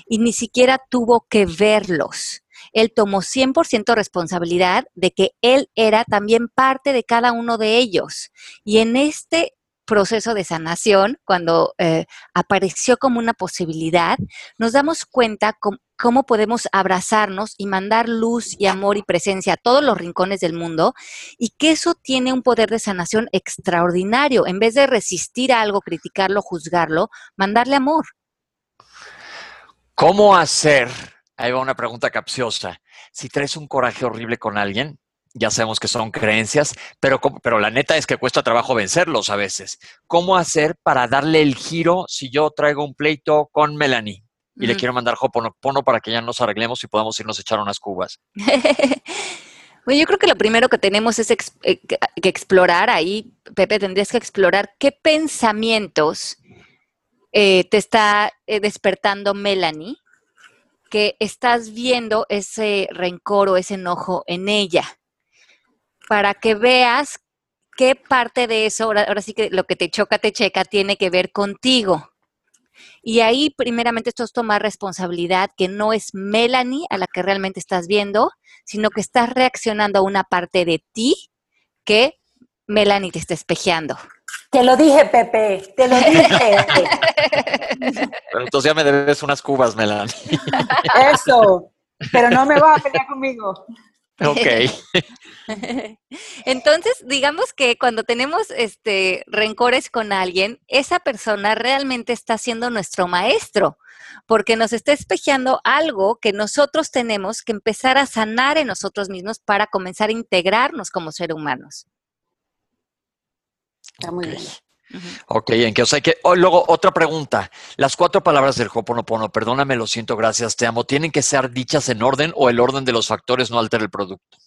y ni siquiera tuvo que verlos. Él tomó 100% responsabilidad de que él era también parte de cada uno de ellos. Y en este proceso de sanación, cuando eh, apareció como una posibilidad, nos damos cuenta cómo podemos abrazarnos y mandar luz y amor y presencia a todos los rincones del mundo y que eso tiene un poder de sanación extraordinario. En vez de resistir a algo, criticarlo, juzgarlo, mandarle amor. ¿Cómo hacer? Ahí va una pregunta capciosa. Si traes un coraje horrible con alguien, ya sabemos que son creencias, pero, pero la neta es que cuesta trabajo vencerlos a veces. ¿Cómo hacer para darle el giro si yo traigo un pleito con Melanie y le quiero mandar Hoponopono para que ya nos arreglemos y podamos irnos a echar unas cubas? bueno, yo creo que lo primero que tenemos es eh, que explorar ahí, Pepe, tendrías que explorar qué pensamientos eh, te está eh, despertando Melanie, que estás viendo ese rencor o ese enojo en ella para que veas qué parte de eso, ahora, sí que lo que te choca, te checa, tiene que ver contigo. Y ahí, primeramente, esto es tomar responsabilidad, que no es Melanie a la que realmente estás viendo, sino que estás reaccionando a una parte de ti que Melanie te está espejeando. Te lo dije, Pepe, te lo dije. entonces ya me debes unas cubas, Melanie. Eso, pero no me vas a pelear conmigo. Ok. Entonces, digamos que cuando tenemos este rencores con alguien, esa persona realmente está siendo nuestro maestro, porque nos está espejeando algo que nosotros tenemos que empezar a sanar en nosotros mismos para comenzar a integrarnos como seres humanos. Está muy bien. Ok, en que, o sea que, oh, luego otra pregunta. Las cuatro palabras del Hoponopono, perdóname, lo siento, gracias, te amo, ¿tienen que ser dichas en orden o el orden de los factores no altera el producto?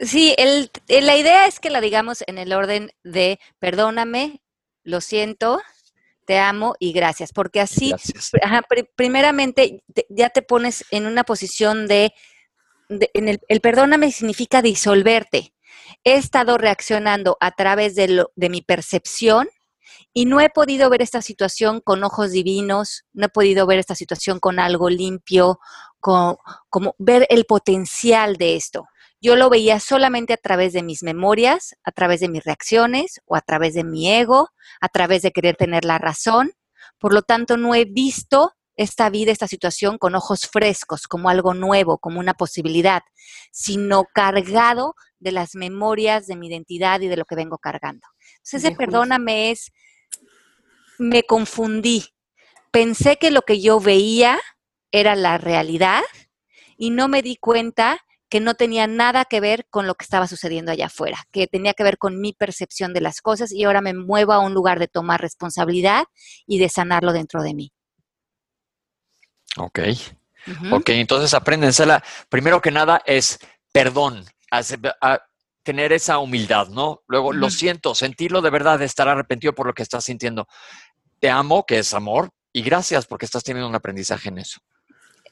Sí, el, la idea es que la digamos en el orden de perdóname, lo siento, te amo y gracias, porque así, primeramente, ya te pones en una posición de, en el, el, perdóname significa disolverte. He estado reaccionando a través de, lo, de mi percepción y no he podido ver esta situación con ojos divinos, no he podido ver esta situación con algo limpio, con, como ver el potencial de esto. Yo lo veía solamente a través de mis memorias, a través de mis reacciones o a través de mi ego, a través de querer tener la razón. Por lo tanto, no he visto esta vida, esta situación con ojos frescos, como algo nuevo, como una posibilidad, sino cargado de las memorias de mi identidad y de lo que vengo cargando. Entonces, ese perdóname es me confundí. Pensé que lo que yo veía era la realidad y no me di cuenta que no tenía nada que ver con lo que estaba sucediendo allá afuera, que tenía que ver con mi percepción de las cosas y ahora me muevo a un lugar de tomar responsabilidad y de sanarlo dentro de mí. Ok. Ok, entonces apréndensela. Primero que nada es perdón, tener esa humildad, ¿no? Luego, lo siento, sentirlo de verdad, estar arrepentido por lo que estás sintiendo. Te amo, que es amor, y gracias porque estás teniendo un aprendizaje en eso.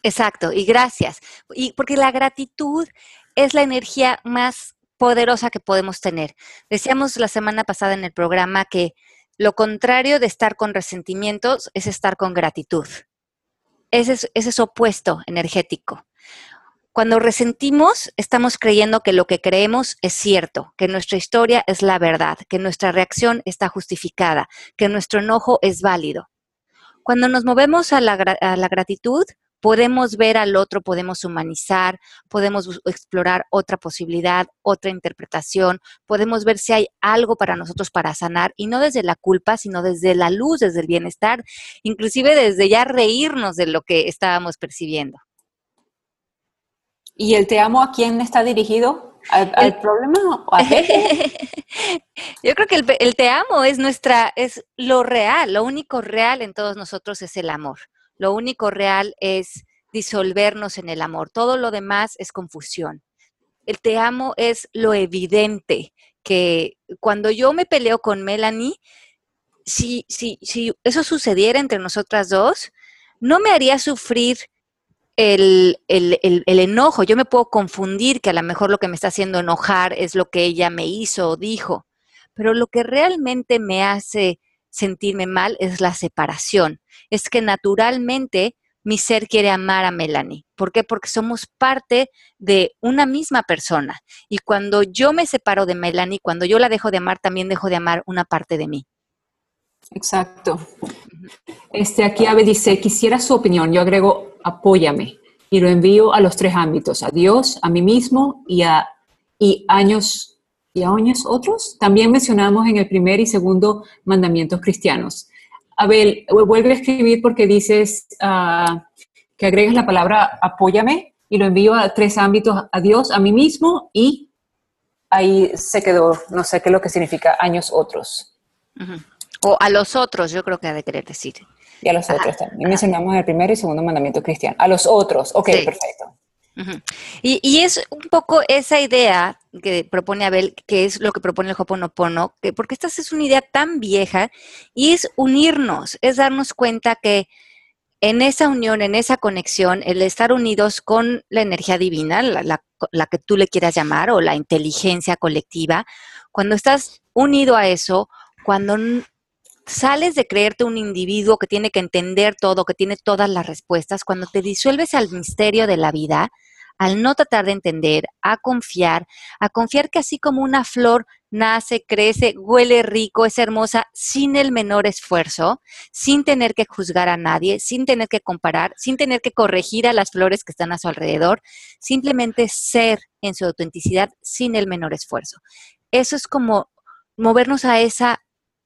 Exacto, y gracias. Y porque la gratitud es la energía más poderosa que podemos tener. Decíamos la semana pasada en el programa que lo contrario de estar con resentimientos es estar con gratitud. Ese es, ese es opuesto energético. Cuando resentimos, estamos creyendo que lo que creemos es cierto, que nuestra historia es la verdad, que nuestra reacción está justificada, que nuestro enojo es válido. Cuando nos movemos a la, gratitud, podemos ver al otro, podemos humanizar, podemos explorar otra posibilidad, otra interpretación, podemos ver si hay algo para nosotros para sanar y no desde la culpa, sino desde la luz, desde el bienestar, inclusive desde ya reírnos de lo que estábamos percibiendo. ¿Y el te amo a quién está dirigido? ¿Al, problema? ¿O a Yo creo que el, el, te amo es nuestra, es lo real, lo único real en todos nosotros es el amor. Lo único real es disolvernos en el amor. Todo lo demás es confusión. El te amo es lo evidente, que cuando yo me peleo con Melanie, si, si, si eso sucediera entre nosotras dos, no me haría sufrir el, enojo. Yo me puedo confundir que a lo mejor lo que me está haciendo enojar es lo que ella me hizo o dijo, pero lo que realmente me hace sentirme mal es la separación. Es que naturalmente mi ser quiere amar a Melanie. ¿Por qué? Porque somos parte de una misma persona. Y cuando yo me separo de Melanie, cuando yo la dejo de amar, también dejo de amar una parte de mí. Exacto. Este, aquí Ave dice, quisiera su opinión. Yo agrego, apóyame. Y lo envío a los tres ámbitos, a Dios, a mí mismo y a y años, y a años otros. También mencionamos en el primer y segundo mandamientos cristianos. Abel, vuelve a escribir porque dices uh, que agregas la palabra apóyame y lo envío a tres ámbitos, a Dios, a mí mismo y ahí se quedó, no sé qué es lo que significa años otros. O a los otros, yo creo que ha de querer decir. Y a los otros también. Mencionamos el primer y segundo mandamiento cristiano. A los otros, ok, perfecto. y, y, es un poco esa idea que propone Abel, que es lo que propone el Hoponopono, que, porque esta es una idea tan vieja y es unirnos, es darnos cuenta que en esa unión, en esa conexión, el estar unidos con la energía divina, la, la que tú le quieras llamar, o la inteligencia colectiva, cuando estás unido a eso, cuando sales de creerte un individuo que tiene que entender todo, que tiene todas las respuestas, cuando te disuelves al misterio de la vida, al no tratar de entender, a confiar, a confiar que así como una flor nace, crece, huele rico, es hermosa, sin el menor esfuerzo, sin tener que juzgar a nadie, sin tener que comparar, sin tener que corregir a las flores que están a su alrededor, simplemente ser en su autenticidad sin el menor esfuerzo. Eso es como movernos a esa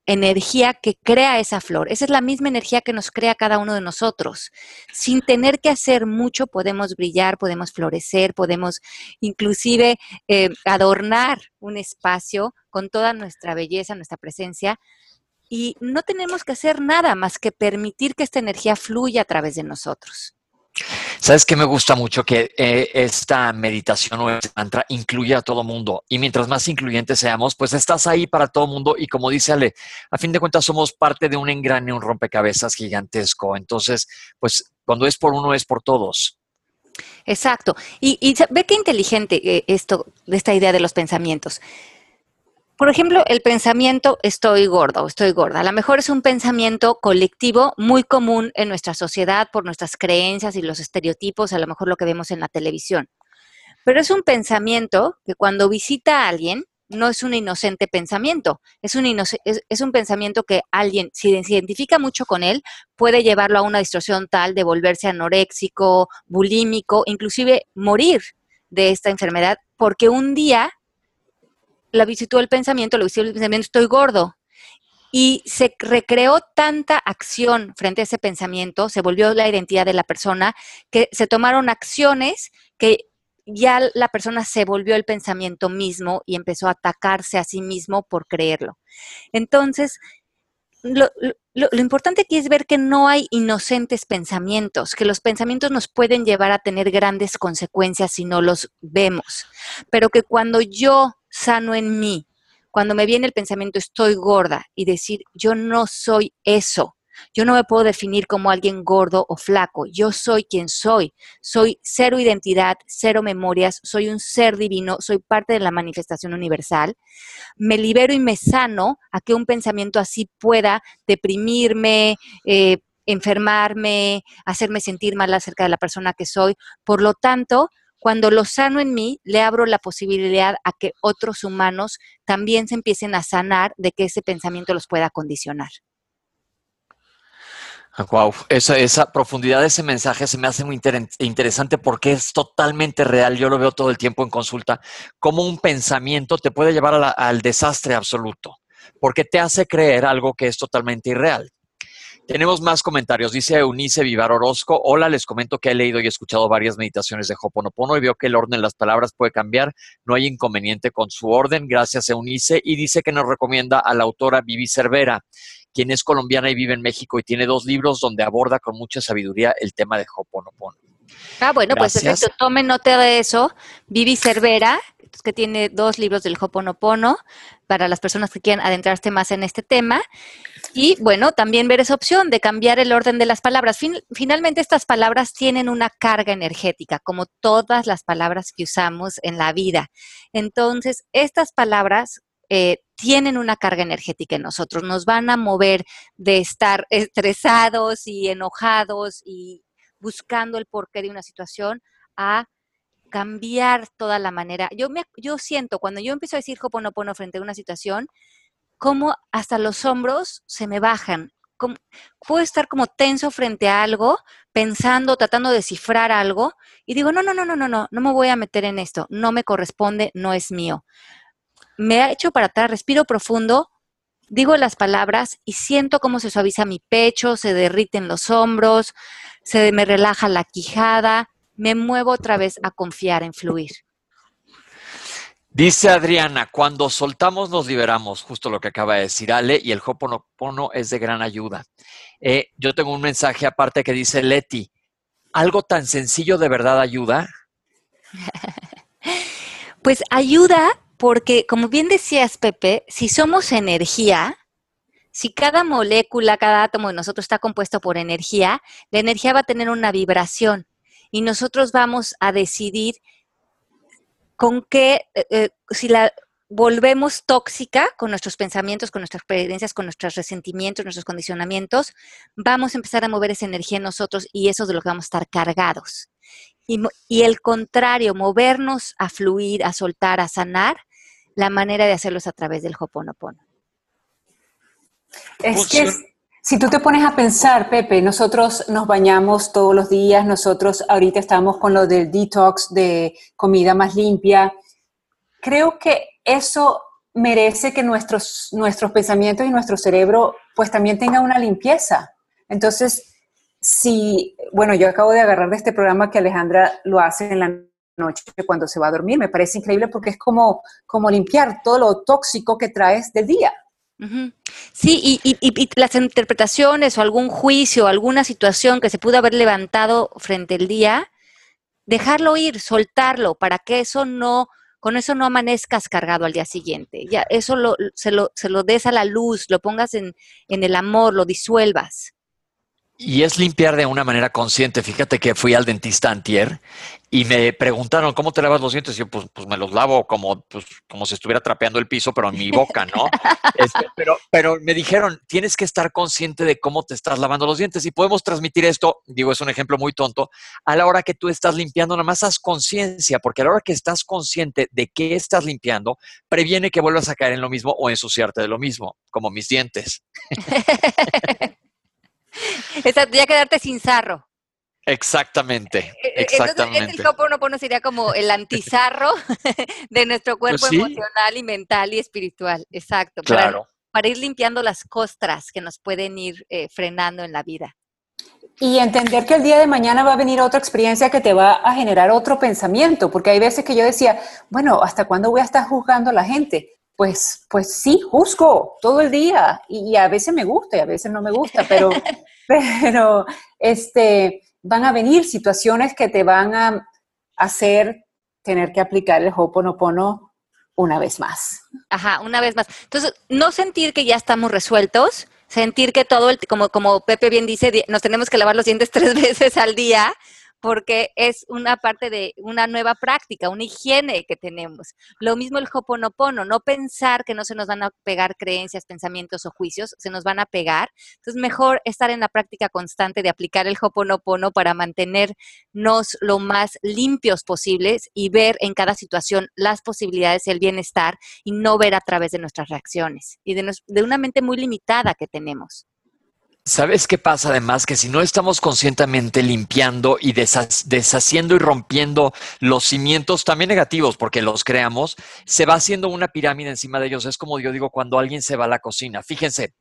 energía que crea esa flor. Esa es la misma energía que nos crea cada uno de nosotros. Sin tener que hacer mucho, podemos brillar, podemos florecer, podemos inclusive eh, adornar un espacio con toda nuestra belleza, nuestra presencia. Y no tenemos que hacer nada más que permitir que esta energía fluya a través de nosotros. Sabes que me gusta mucho que eh, esta meditación o este mantra incluye a todo mundo y mientras más incluyentes seamos, pues estás ahí para todo mundo y como dice Ale, a fin de cuentas somos parte de un engrane, un rompecabezas gigantesco. Entonces, pues cuando es por uno es por todos. Exacto. Y, ve qué inteligente eh, esto, esta idea de los pensamientos. Por ejemplo, el pensamiento estoy gordo, estoy gorda. A lo mejor es un pensamiento colectivo muy común en nuestra sociedad por nuestras creencias y los estereotipos, a lo mejor lo que vemos en la televisión. Pero es un pensamiento que cuando visita a alguien no es un inocente pensamiento, es un, es, un pensamiento que alguien, si se identifica mucho con él, puede llevarlo a una distorsión tal de volverse anoréxico, bulímico, inclusive morir de esta enfermedad, porque un día la visitó el pensamiento, lo visitó el pensamiento, estoy gordo. Y se recreó tanta acción frente a ese pensamiento, se volvió la identidad de la persona, que se tomaron acciones que ya la persona se volvió el pensamiento mismo y empezó a atacarse a sí mismo por creerlo. Entonces, lo, importante aquí es ver que no hay inocentes pensamientos, que los pensamientos nos pueden llevar a tener grandes consecuencias si no los vemos, pero que cuando yo sano en mí, cuando me viene el pensamiento estoy gorda y decir yo no soy eso, yo no me puedo definir como alguien gordo o flaco, yo soy quien soy, soy cero identidad, cero memorias, soy un ser divino, soy parte de la manifestación universal, me libero y me sano a que un pensamiento así pueda deprimirme, eh, enfermarme, hacerme sentir mal acerca de la persona que soy. Por lo tanto, cuando lo sano en mí, le abro la posibilidad a que otros humanos también se empiecen a sanar de que ese pensamiento los pueda condicionar. Wow, esa, esa profundidad de ese mensaje se me hace muy interesante porque es totalmente real. Yo lo veo todo el tiempo en consulta. Como un pensamiento te puede llevar al desastre absoluto, porque te hace creer algo que es totalmente irreal. Tenemos más comentarios. Dice Eunice Vivar Orozco. Hola, les comento que he leído y escuchado varias meditaciones de Hoponopono y veo que el orden de las palabras puede cambiar. No hay inconveniente con su orden. Gracias, Eunice. Y dice que nos recomienda a la autora Vivi Cervera, quien es colombiana y vive en México y tiene dos libros donde aborda con mucha sabiduría el tema de Hoponopono. Ah, bueno, pues perfecto. Tomen nota de eso. Vivi Cervera, que tiene dos libros del Hoponopono para las personas que quieran adentrarse más en este tema. Y bueno, también ver esa opción de cambiar el orden de las palabras. finalmente, estas palabras tienen una carga energética, como todas las palabras que usamos en la vida. Entonces, estas palabras eh, tienen una carga energética en nosotros, nos van a mover de estar estresados y enojados y buscando el porqué de una situación a cambiar toda la manera. Yo, me, yo siento, cuando yo empiezo a decir Hoponopono frente a una situación, como hasta los hombros se me bajan. puedo estar como tenso frente a algo, pensando, tratando de descifrar algo, y digo, no, no, no, no, no, no, no me voy a meter en esto, no me corresponde, no es mío. Me ha hecho para atrás, respiro profundo, digo las palabras y siento cómo se suaviza mi pecho, se derriten los hombros, se me relaja la quijada, me muevo otra vez a confiar en fluir. Dice Adriana, cuando soltamos nos liberamos, justo lo que acaba de decir Ale, y el Hoponopono es de gran ayuda. Eh, yo tengo un mensaje aparte que dice Leti, ¿algo tan sencillo de verdad ayuda? pues ayuda porque, como bien decías, Pepe, si somos energía, si cada molécula, cada átomo de nosotros está compuesto por energía, la energía va a tener una vibración y nosotros vamos a decidir con qué, eh, eh, si la volvemos tóxica con nuestros pensamientos, con nuestras experiencias, con nuestros resentimientos, nuestros condicionamientos, vamos a empezar a mover esa energía en nosotros y eso es de lo que vamos a estar cargados. Y, y el contrario, movernos a fluir, a soltar, a sanar, la manera de hacerlos a través del Hoponopono. Es que si tú te pones a pensar, Pepe, nosotros nos bañamos todos los días, nosotros ahorita estamos con lo del detox de comida más limpia. Creo que eso merece que nuestros, nuestros pensamientos y nuestro cerebro pues también tengan una limpieza. Entonces, si, bueno, yo acabo de agarrar de este programa que Alejandra lo hace en la noche cuando se va a dormir, me parece increíble porque es como, como limpiar todo lo tóxico que traes del día. Sí, y, las interpretaciones o algún juicio, alguna situación que se pudo haber levantado frente al día, dejarlo ir, soltarlo, para que eso no, con eso no amanezcas cargado al día siguiente. Ya, eso lo, se, lo, se lo des a la luz, lo pongas en, en el amor, lo disuelvas. Y es limpiar de una manera consciente. Fíjate que fui al dentista antier y me preguntaron, ¿cómo te lavas los dientes? Y yo, pues, pues me los lavo como, pues, como si estuviera trapeando el piso, pero en mi boca, ¿no? Este, pero, pero me dijeron, tienes que estar consciente de cómo te estás lavando los dientes. Y podemos transmitir esto, digo, es un ejemplo muy tonto, a la hora que tú estás limpiando, nada más haz conciencia, porque a la hora que estás consciente de qué estás limpiando, previene que vuelvas a caer en lo mismo o ensuciarte de lo mismo, como mis dientes. ya quedarte sin sarro. Exactamente, eh, eh, exactamente. Entonces, el Hoponopono sería como el antizarro de nuestro pues cuerpo emocional y mental y espiritual. Exacto. Claro. Para, ir limpiando las costras que nos pueden ir eh, frenando en la vida. Y entender que el día de mañana va a venir otra experiencia que te va a generar otro pensamiento, porque hay veces que yo decía, bueno, ¿hasta cuándo voy a estar juzgando a la gente? Pues, pues sí, juzgo todo el día y, a veces me gusta y a veces no me gusta, pero, pero este, van a venir situaciones que te van a hacer tener que aplicar el Hoponopono una vez más. Ajá, una vez más. Entonces, no sentir que ya estamos resueltos, sentir que todo el, como, como Pepe bien dice, nos tenemos que lavar los dientes tres veces al día, porque es una parte de una nueva práctica, una higiene que tenemos. Lo mismo el hoponopono, no pensar que no se nos van a pegar creencias, pensamientos o juicios, se nos van a pegar. Entonces, mejor estar en la práctica constante de aplicar el hoponopono para mantenernos lo más limpios posibles y ver en cada situación las posibilidades el bienestar y no ver a través de nuestras reacciones y de, de una mente muy limitada que tenemos. ¿Sabes qué pasa además? Que si no estamos conscientemente limpiando y deshaciendo y rompiendo los cimientos también negativos, porque los creamos, se va haciendo una pirámide encima de ellos. Es como yo digo, cuando alguien se va a la cocina. Fíjense,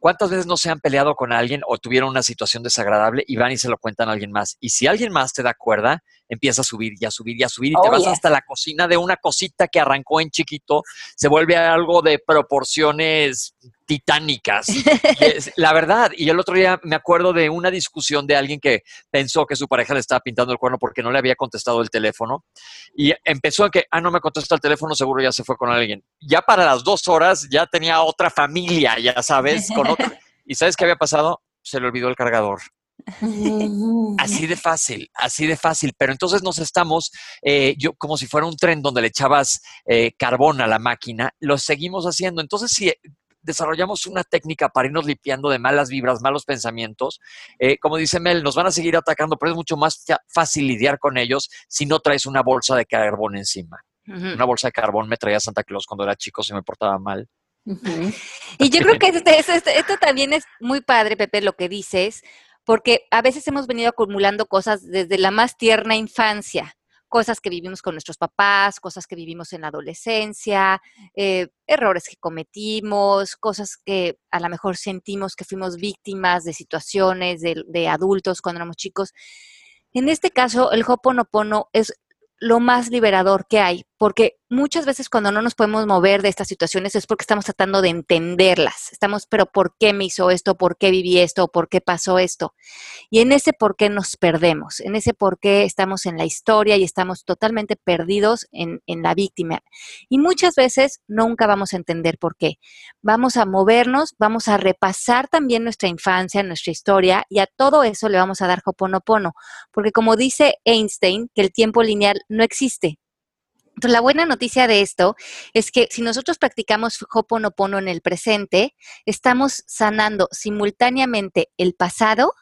¿cuántas veces no se han peleado con alguien o tuvieron una situación desagradable y van y se lo cuentan a alguien más? Y si alguien más te da cuerda, empieza a subir y a subir y a subir y te oh, vas hasta la cocina de una cosita que arrancó en chiquito, se vuelve algo de proporciones titánicas. la verdad, y el otro día me acuerdo de una discusión de alguien que pensó que su pareja le estaba pintando el cuerno porque no le había contestado el teléfono y empezó a que, ah, no me contesta el teléfono, seguro ya se fue con alguien. Ya para las dos horas ya tenía otra familia, ya sabes, con otro. ¿Y sabes qué había pasado? Se le olvidó el cargador. Así de fácil, así de fácil. Pero entonces nos estamos, eh, yo como si fuera un tren donde le echabas eh, carbón a la máquina, lo seguimos haciendo. Entonces, si desarrollamos una técnica para irnos limpiando de malas vibras, malos pensamientos. Eh, como dice Mel, nos van a seguir atacando, pero es mucho más fácil lidiar con ellos si no traes una bolsa de carbón encima. Una bolsa de carbón me traía Santa Claus cuando era chico, se me portaba mal. Y yo creo que este, este, este, esto también es muy padre, Pepe, lo que dices, porque a veces hemos venido acumulando cosas desde la más tierna infancia cosas que vivimos con nuestros papás, cosas que vivimos en la adolescencia, eh, errores que cometimos, cosas que a lo mejor sentimos que fuimos víctimas de situaciones de, de adultos cuando éramos chicos. En este caso, el Hoponopono es lo más liberador que hay, porque muchas veces cuando no nos podemos mover de estas situaciones es porque estamos tratando de entenderlas. Estamos, pero ¿por qué me hizo esto? ¿Por qué viví esto? ¿Por qué pasó esto? Y en ese por qué nos perdemos, en ese por qué estamos en la historia y estamos totalmente perdidos en, en la víctima. Y muchas veces nunca vamos a entender por qué. Vamos a movernos, vamos a repasar también nuestra infancia, nuestra historia, y a todo eso le vamos a dar hoponopono, porque como dice Einstein, que el tiempo lineal no existe, entonces, la buena noticia de esto es que si nosotros practicamos Hoponopono en el presente, estamos sanando simultáneamente el pasado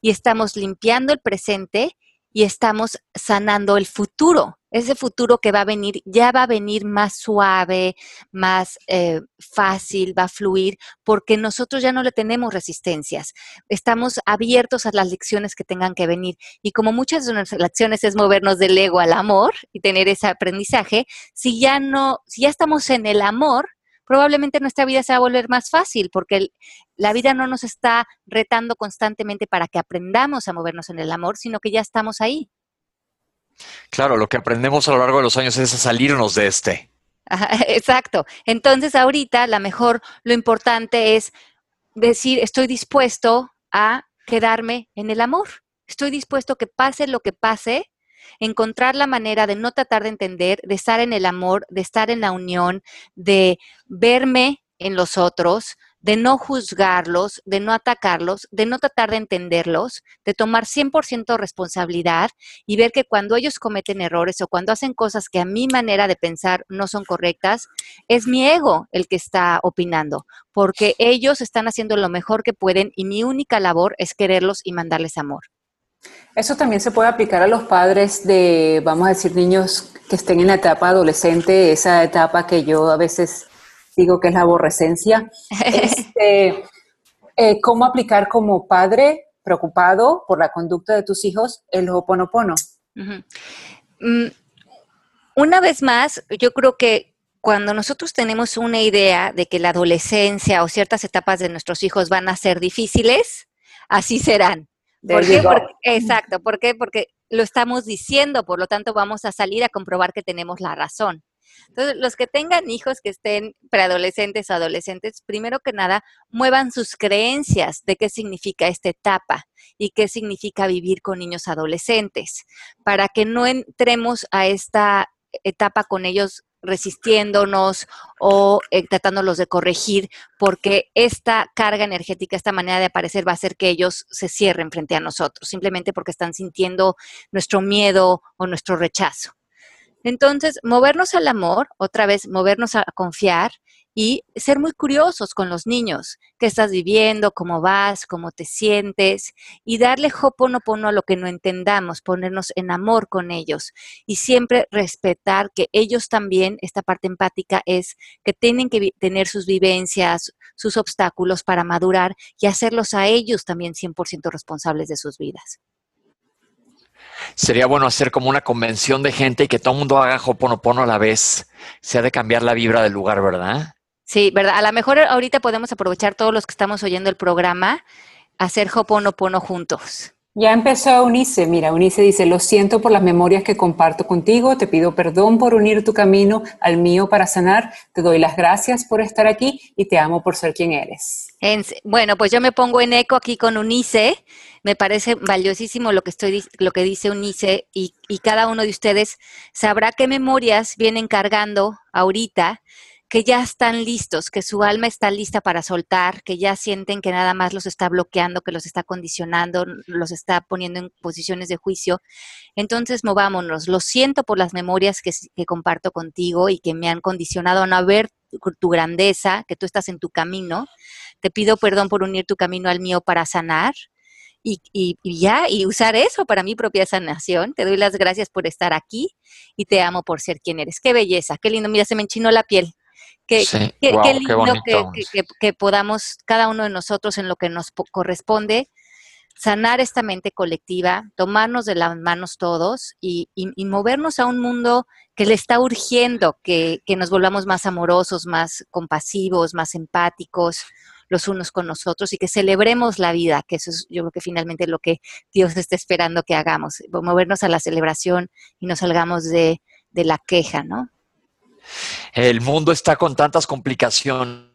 y estamos limpiando el presente y estamos sanando el futuro. Ese futuro que va a venir ya va a venir más suave, más eh, fácil, va a fluir, porque nosotros ya no le tenemos resistencias. Estamos abiertos a las lecciones que tengan que venir. Y como muchas de nuestras lecciones es movernos del ego al amor y tener ese aprendizaje, si ya no, si ya estamos en el amor, probablemente nuestra vida se va a volver más fácil porque la vida no nos está retando constantemente para que aprendamos a movernos en el amor, sino que ya estamos ahí. Claro, lo que aprendemos a lo largo de los años es a salirnos de este. exacto. Entonces, ahorita, la mejor, lo importante es decir, estoy dispuesto a quedarme en el amor. Estoy dispuesto que pase lo que pase, encontrar la manera de no tratar de entender, de estar en el amor, de estar en la unión, de verme en los otros, de no juzgarlos, de no atacarlos, de no tratar de entenderlos, de tomar 100% responsabilidad y ver que cuando ellos cometen errores o cuando hacen cosas que a mi manera de pensar no son correctas, es mi ego el que está opinando, porque ellos están haciendo lo mejor que pueden y mi única labor es quererlos y mandarles amor. Eso también se puede aplicar a los padres de, vamos a decir, niños que estén en la etapa adolescente, esa etapa que yo a veces digo que es la aborrecencia. Este, eh, ¿Cómo aplicar como padre preocupado por la conducta de tus hijos el hoponopono? Mm, una vez más, yo creo que cuando nosotros tenemos una idea de que la adolescencia o ciertas etapas de nuestros hijos van a ser difíciles, así serán. ¿Por qué? exacto, ¿por qué? Porque lo estamos diciendo, por lo tanto vamos a salir a comprobar que tenemos la razón. Entonces, los que tengan hijos que estén preadolescentes o adolescentes, primero que nada, muevan sus creencias de qué significa esta etapa y qué significa vivir con niños adolescentes, para que no entremos a esta etapa con ellos resistiéndonos o eh, tratándolos de corregir, porque esta carga energética, esta manera de aparecer va a hacer que ellos se cierren frente a nosotros, simplemente porque están sintiendo nuestro miedo o nuestro rechazo. Entonces, movernos al amor, otra vez, movernos a confiar y ser muy curiosos con los niños. ¿Qué estás viviendo? ¿Cómo vas? ¿Cómo te sientes? Y darle hoponopono a lo que no entendamos, ponernos en amor con ellos y siempre respetar que ellos también, esta parte empática es que tienen que tener sus vivencias, sus obstáculos para madurar y hacerlos a ellos también 100% responsables de sus vidas sería bueno hacer como una convención de gente y que todo el mundo haga Hoponopono a la vez. Se ha de cambiar la vibra del lugar, ¿verdad? Sí, ¿verdad? A lo mejor ahorita podemos aprovechar todos los que estamos oyendo el programa, hacer Hoponopono juntos. Ya empezó Unice. Mira, Unice dice, lo siento por las memorias que comparto contigo, te pido perdón por unir tu camino al mío para sanar, te doy las gracias por estar aquí y te amo por ser quien eres. bueno, pues yo me pongo en eco aquí con Unice. Me parece valiosísimo lo que, estoy, lo que dice Unice y, y cada uno de ustedes sabrá qué memorias vienen cargando ahorita que ya están listos, que su alma está lista para soltar, que ya sienten que nada más los está bloqueando, que los está condicionando, los está poniendo en posiciones de juicio. Entonces, movámonos. Lo siento por las memorias que, comparto contigo y que me han condicionado a no ver tu grandeza, que tú estás en tu camino. Te pido perdón por unir tu camino al mío para sanar. Y, y, ya, y usar eso para mi propia sanación. Te doy las gracias por estar aquí y te amo por ser quien eres. Qué belleza, qué lindo. Mira, se me enchinó la piel. Qué, lindo que, podamos, cada uno de nosotros en lo que nos corresponde, sanar esta mente colectiva, tomarnos de las manos todos y, movernos a un mundo que le está urgiendo que, nos volvamos más amorosos, más compasivos, más empáticos los unos con nosotros y que celebremos la vida, que eso es yo creo que finalmente lo que Dios está esperando que hagamos, movernos a la celebración y nos salgamos de, de la queja, ¿no? El mundo está con tantas complicaciones.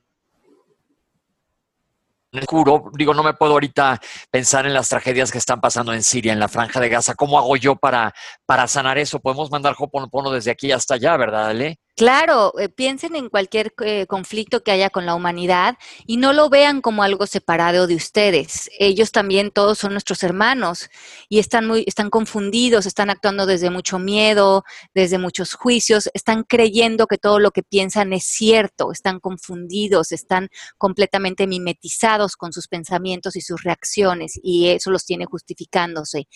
Digo, no me puedo ahorita pensar en las tragedias que están pasando en Siria, en la franja de Gaza. ¿Cómo hago yo para, para sanar eso? Podemos mandar Hoponopono desde aquí hasta allá, ¿verdad, Ale? Claro, eh, piensen en cualquier eh, conflicto que haya con la humanidad y no lo vean como algo separado de ustedes. Ellos también todos son nuestros hermanos y están muy están confundidos, están actuando desde mucho miedo, desde muchos juicios, están creyendo que todo lo que piensan es cierto, están confundidos, están completamente mimetizados con sus pensamientos y sus reacciones y eso los tiene justificándose.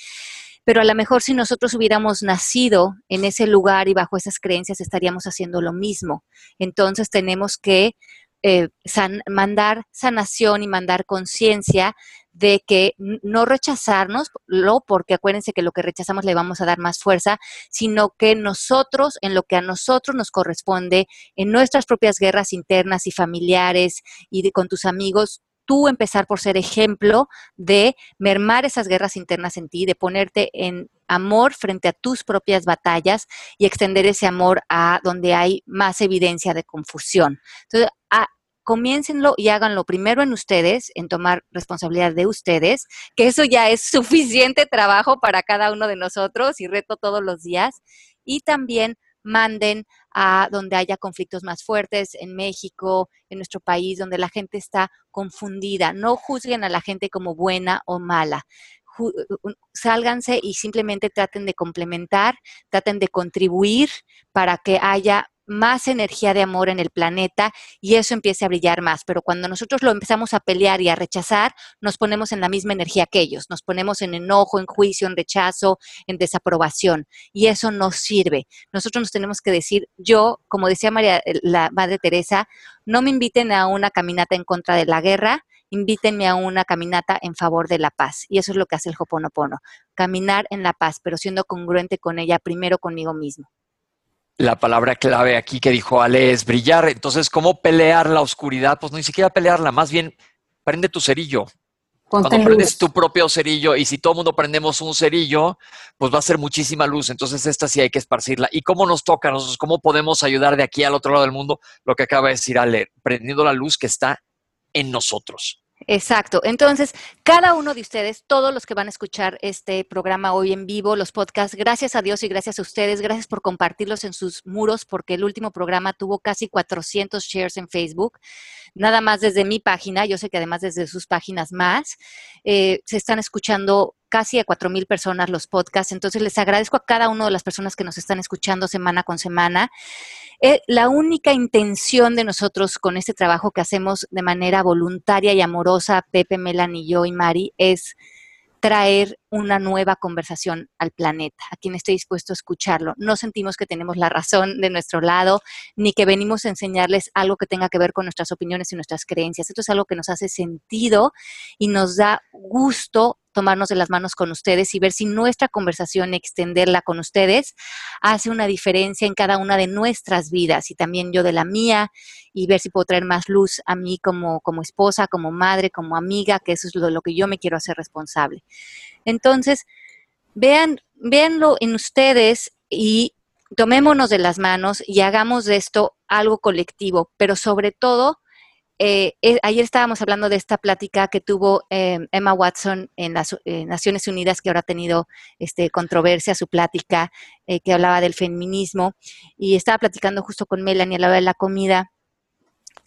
Pero a lo mejor si nosotros hubiéramos nacido en ese lugar y bajo esas creencias estaríamos haciendo lo mismo. Entonces tenemos que eh, mandar sanación y mandar conciencia de que no rechazarnos, lo, porque acuérdense que lo que rechazamos le vamos a dar más fuerza, sino que nosotros, en lo que a nosotros nos corresponde, en nuestras propias guerras internas y familiares y con tus amigos, tú empezar por ser ejemplo de mermar esas guerras internas en ti, de ponerte en amor frente a tus propias batallas y extender ese amor a donde hay más evidencia de confusión. Entonces, a, comiéncenlo y háganlo primero en ustedes, en tomar responsabilidad de ustedes, que eso ya es suficiente trabajo para cada uno de nosotros y reto todos los días. Y también manden a donde haya conflictos más fuertes, en México, en nuestro país, donde la gente está confundida. No juzguen a la gente como buena o mala. Sálganse y simplemente traten de complementar, traten de contribuir para que haya más energía de amor en el planeta y eso empiece a brillar más. Pero cuando nosotros lo empezamos a pelear y a rechazar, nos ponemos en la misma energía que ellos, nos ponemos en enojo, en juicio, en rechazo, en desaprobación y eso no sirve. Nosotros nos tenemos que decir, yo, como decía María, eh, la Madre Teresa, no me inviten a una caminata en contra de la guerra, invítenme a una caminata en favor de la paz. Y eso es lo que hace el Hoponopono, caminar en la paz, pero siendo congruente con ella, primero conmigo mismo la palabra clave aquí que dijo Ale es brillar. Entonces, ¿cómo pelear la oscuridad? Pues no ni siquiera pelearla, más bien prende tu cerillo. Cuando prendes tu propio cerillo y si todo el mundo prendemos un cerillo, pues va a ser muchísima luz. Entonces, esta sí hay que esparcirla. ¿Y cómo nos toca a nosotros? ¿Cómo podemos ayudar de aquí al otro lado del mundo? Lo que acaba de decir Ale, prendiendo la luz que está en nosotros. Exacto. Entonces, cada uno de ustedes, todos los que van a escuchar este programa hoy en vivo, los podcasts, gracias a Dios y gracias a ustedes, gracias por compartirlos en sus muros, porque el último programa tuvo casi 400 shares en Facebook, nada más desde mi página, yo sé que además desde sus páginas más, eh, se están escuchando casi a cuatro mil personas los podcasts. Entonces les agradezco a cada una de las personas que nos están escuchando semana con semana. Eh, la única intención de nosotros con este trabajo que hacemos de manera voluntaria y amorosa, Pepe, Melanie, yo y Mari, es traer una nueva conversación al planeta, a quien esté dispuesto a escucharlo. No sentimos que tenemos la razón de nuestro lado, ni que venimos a enseñarles algo que tenga que ver con nuestras opiniones y nuestras creencias. Esto es algo que nos hace sentido y nos da gusto tomarnos de las manos con ustedes y ver si nuestra conversación, extenderla con ustedes, hace una diferencia en cada una de nuestras vidas y también yo de la mía y ver si puedo traer más luz a mí como, como esposa, como madre, como amiga, que eso es lo, lo que yo me quiero hacer responsable. Entonces, vean, véanlo en ustedes y tomémonos de las manos y hagamos de esto algo colectivo, pero sobre todo eh, eh, ayer estábamos hablando de esta plática que tuvo eh, Emma Watson en las Naciones Unidas, que ahora ha tenido este, controversia, su plática, que hablaba del feminismo, y estaba platicando justo con Melanie, hablaba de la comida,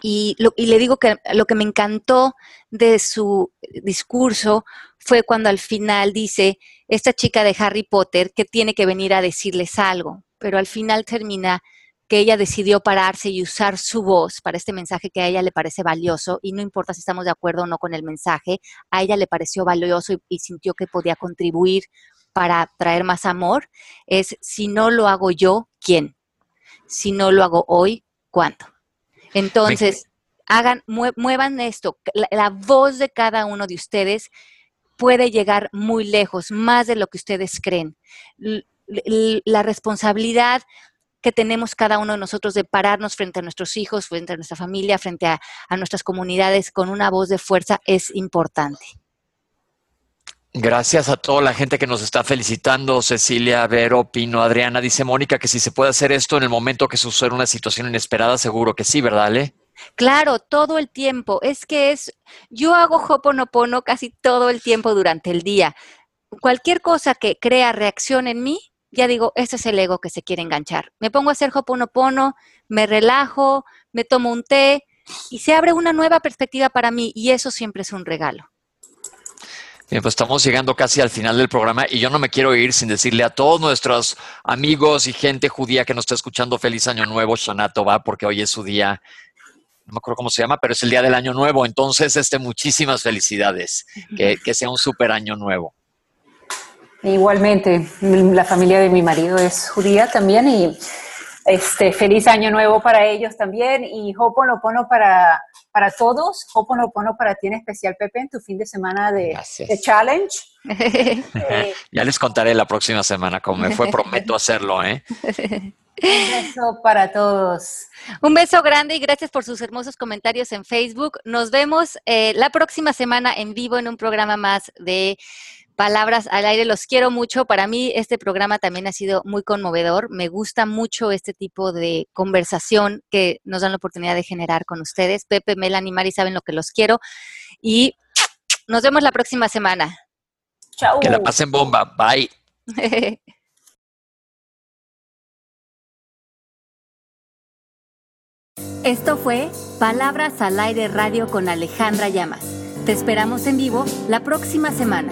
y, y le digo que lo que me encantó de su discurso fue cuando al final dice, esta chica de Harry Potter que tiene que venir a decirles algo, pero al final termina que ella decidió pararse y usar su voz para este mensaje que a ella le parece valioso y no importa si estamos de acuerdo o no con el mensaje, a ella le pareció valioso y, sintió que podía contribuir para traer más amor, es si no lo hago yo, ¿quién? Si no lo hago hoy, ¿cuándo? Entonces, hagan, muevan esto, la voz de cada uno de ustedes puede llegar muy lejos, más de lo que ustedes creen. La responsabilidad que tenemos cada uno de nosotros de pararnos frente a nuestros hijos, frente a nuestra familia, frente a, nuestras comunidades con una voz de fuerza es importante. Gracias a toda la gente que nos está felicitando, Cecilia, Vero, Pino, Adriana. Dice Mónica que si se puede hacer esto en el momento que sucede una situación inesperada, seguro que sí, ¿verdad, Ale? Claro, todo el tiempo. Es que es, yo hago Hoponopono casi todo el tiempo durante el día. Cualquier cosa que crea reacción en mí, ya digo, ese es el ego que se quiere enganchar. Me pongo a hacer hoponopono, me relajo, me tomo un té y se abre una nueva perspectiva para mí y eso siempre es un regalo. Bien, pues estamos llegando casi al final del programa y yo no me quiero ir sin decirle a todos nuestros amigos y gente judía que nos está escuchando feliz año nuevo, Shana Tova, porque hoy es su día, no me acuerdo cómo se llama, pero es el día del año nuevo. Entonces, este, muchísimas felicidades, que, que sea un súper año nuevo. Igualmente, la familia de mi marido es judía también y este feliz año nuevo para ellos también y Hoponopono para para todos, Hoponopono para ti en especial Pepe en tu fin de semana de, de challenge. Eh, ya les contaré la próxima semana cómo me fue, prometo hacerlo, ¿eh? Un beso para todos. Un beso grande y gracias por sus hermosos comentarios en Facebook. Nos vemos eh, la próxima semana en vivo en un programa más de Palabras al aire. Los quiero mucho. Para mí este programa también ha sido muy conmovedor. Me gusta mucho este tipo de conversación que nos dan la oportunidad de generar con ustedes. Pepe, Melanie, Mari saben lo que los quiero. Y nos vemos la próxima semana. Chao. Que la pasen bomba. Bye. Esto fue Palabras al Aire Radio con Alejandra Llamas. Te esperamos en vivo la próxima semana.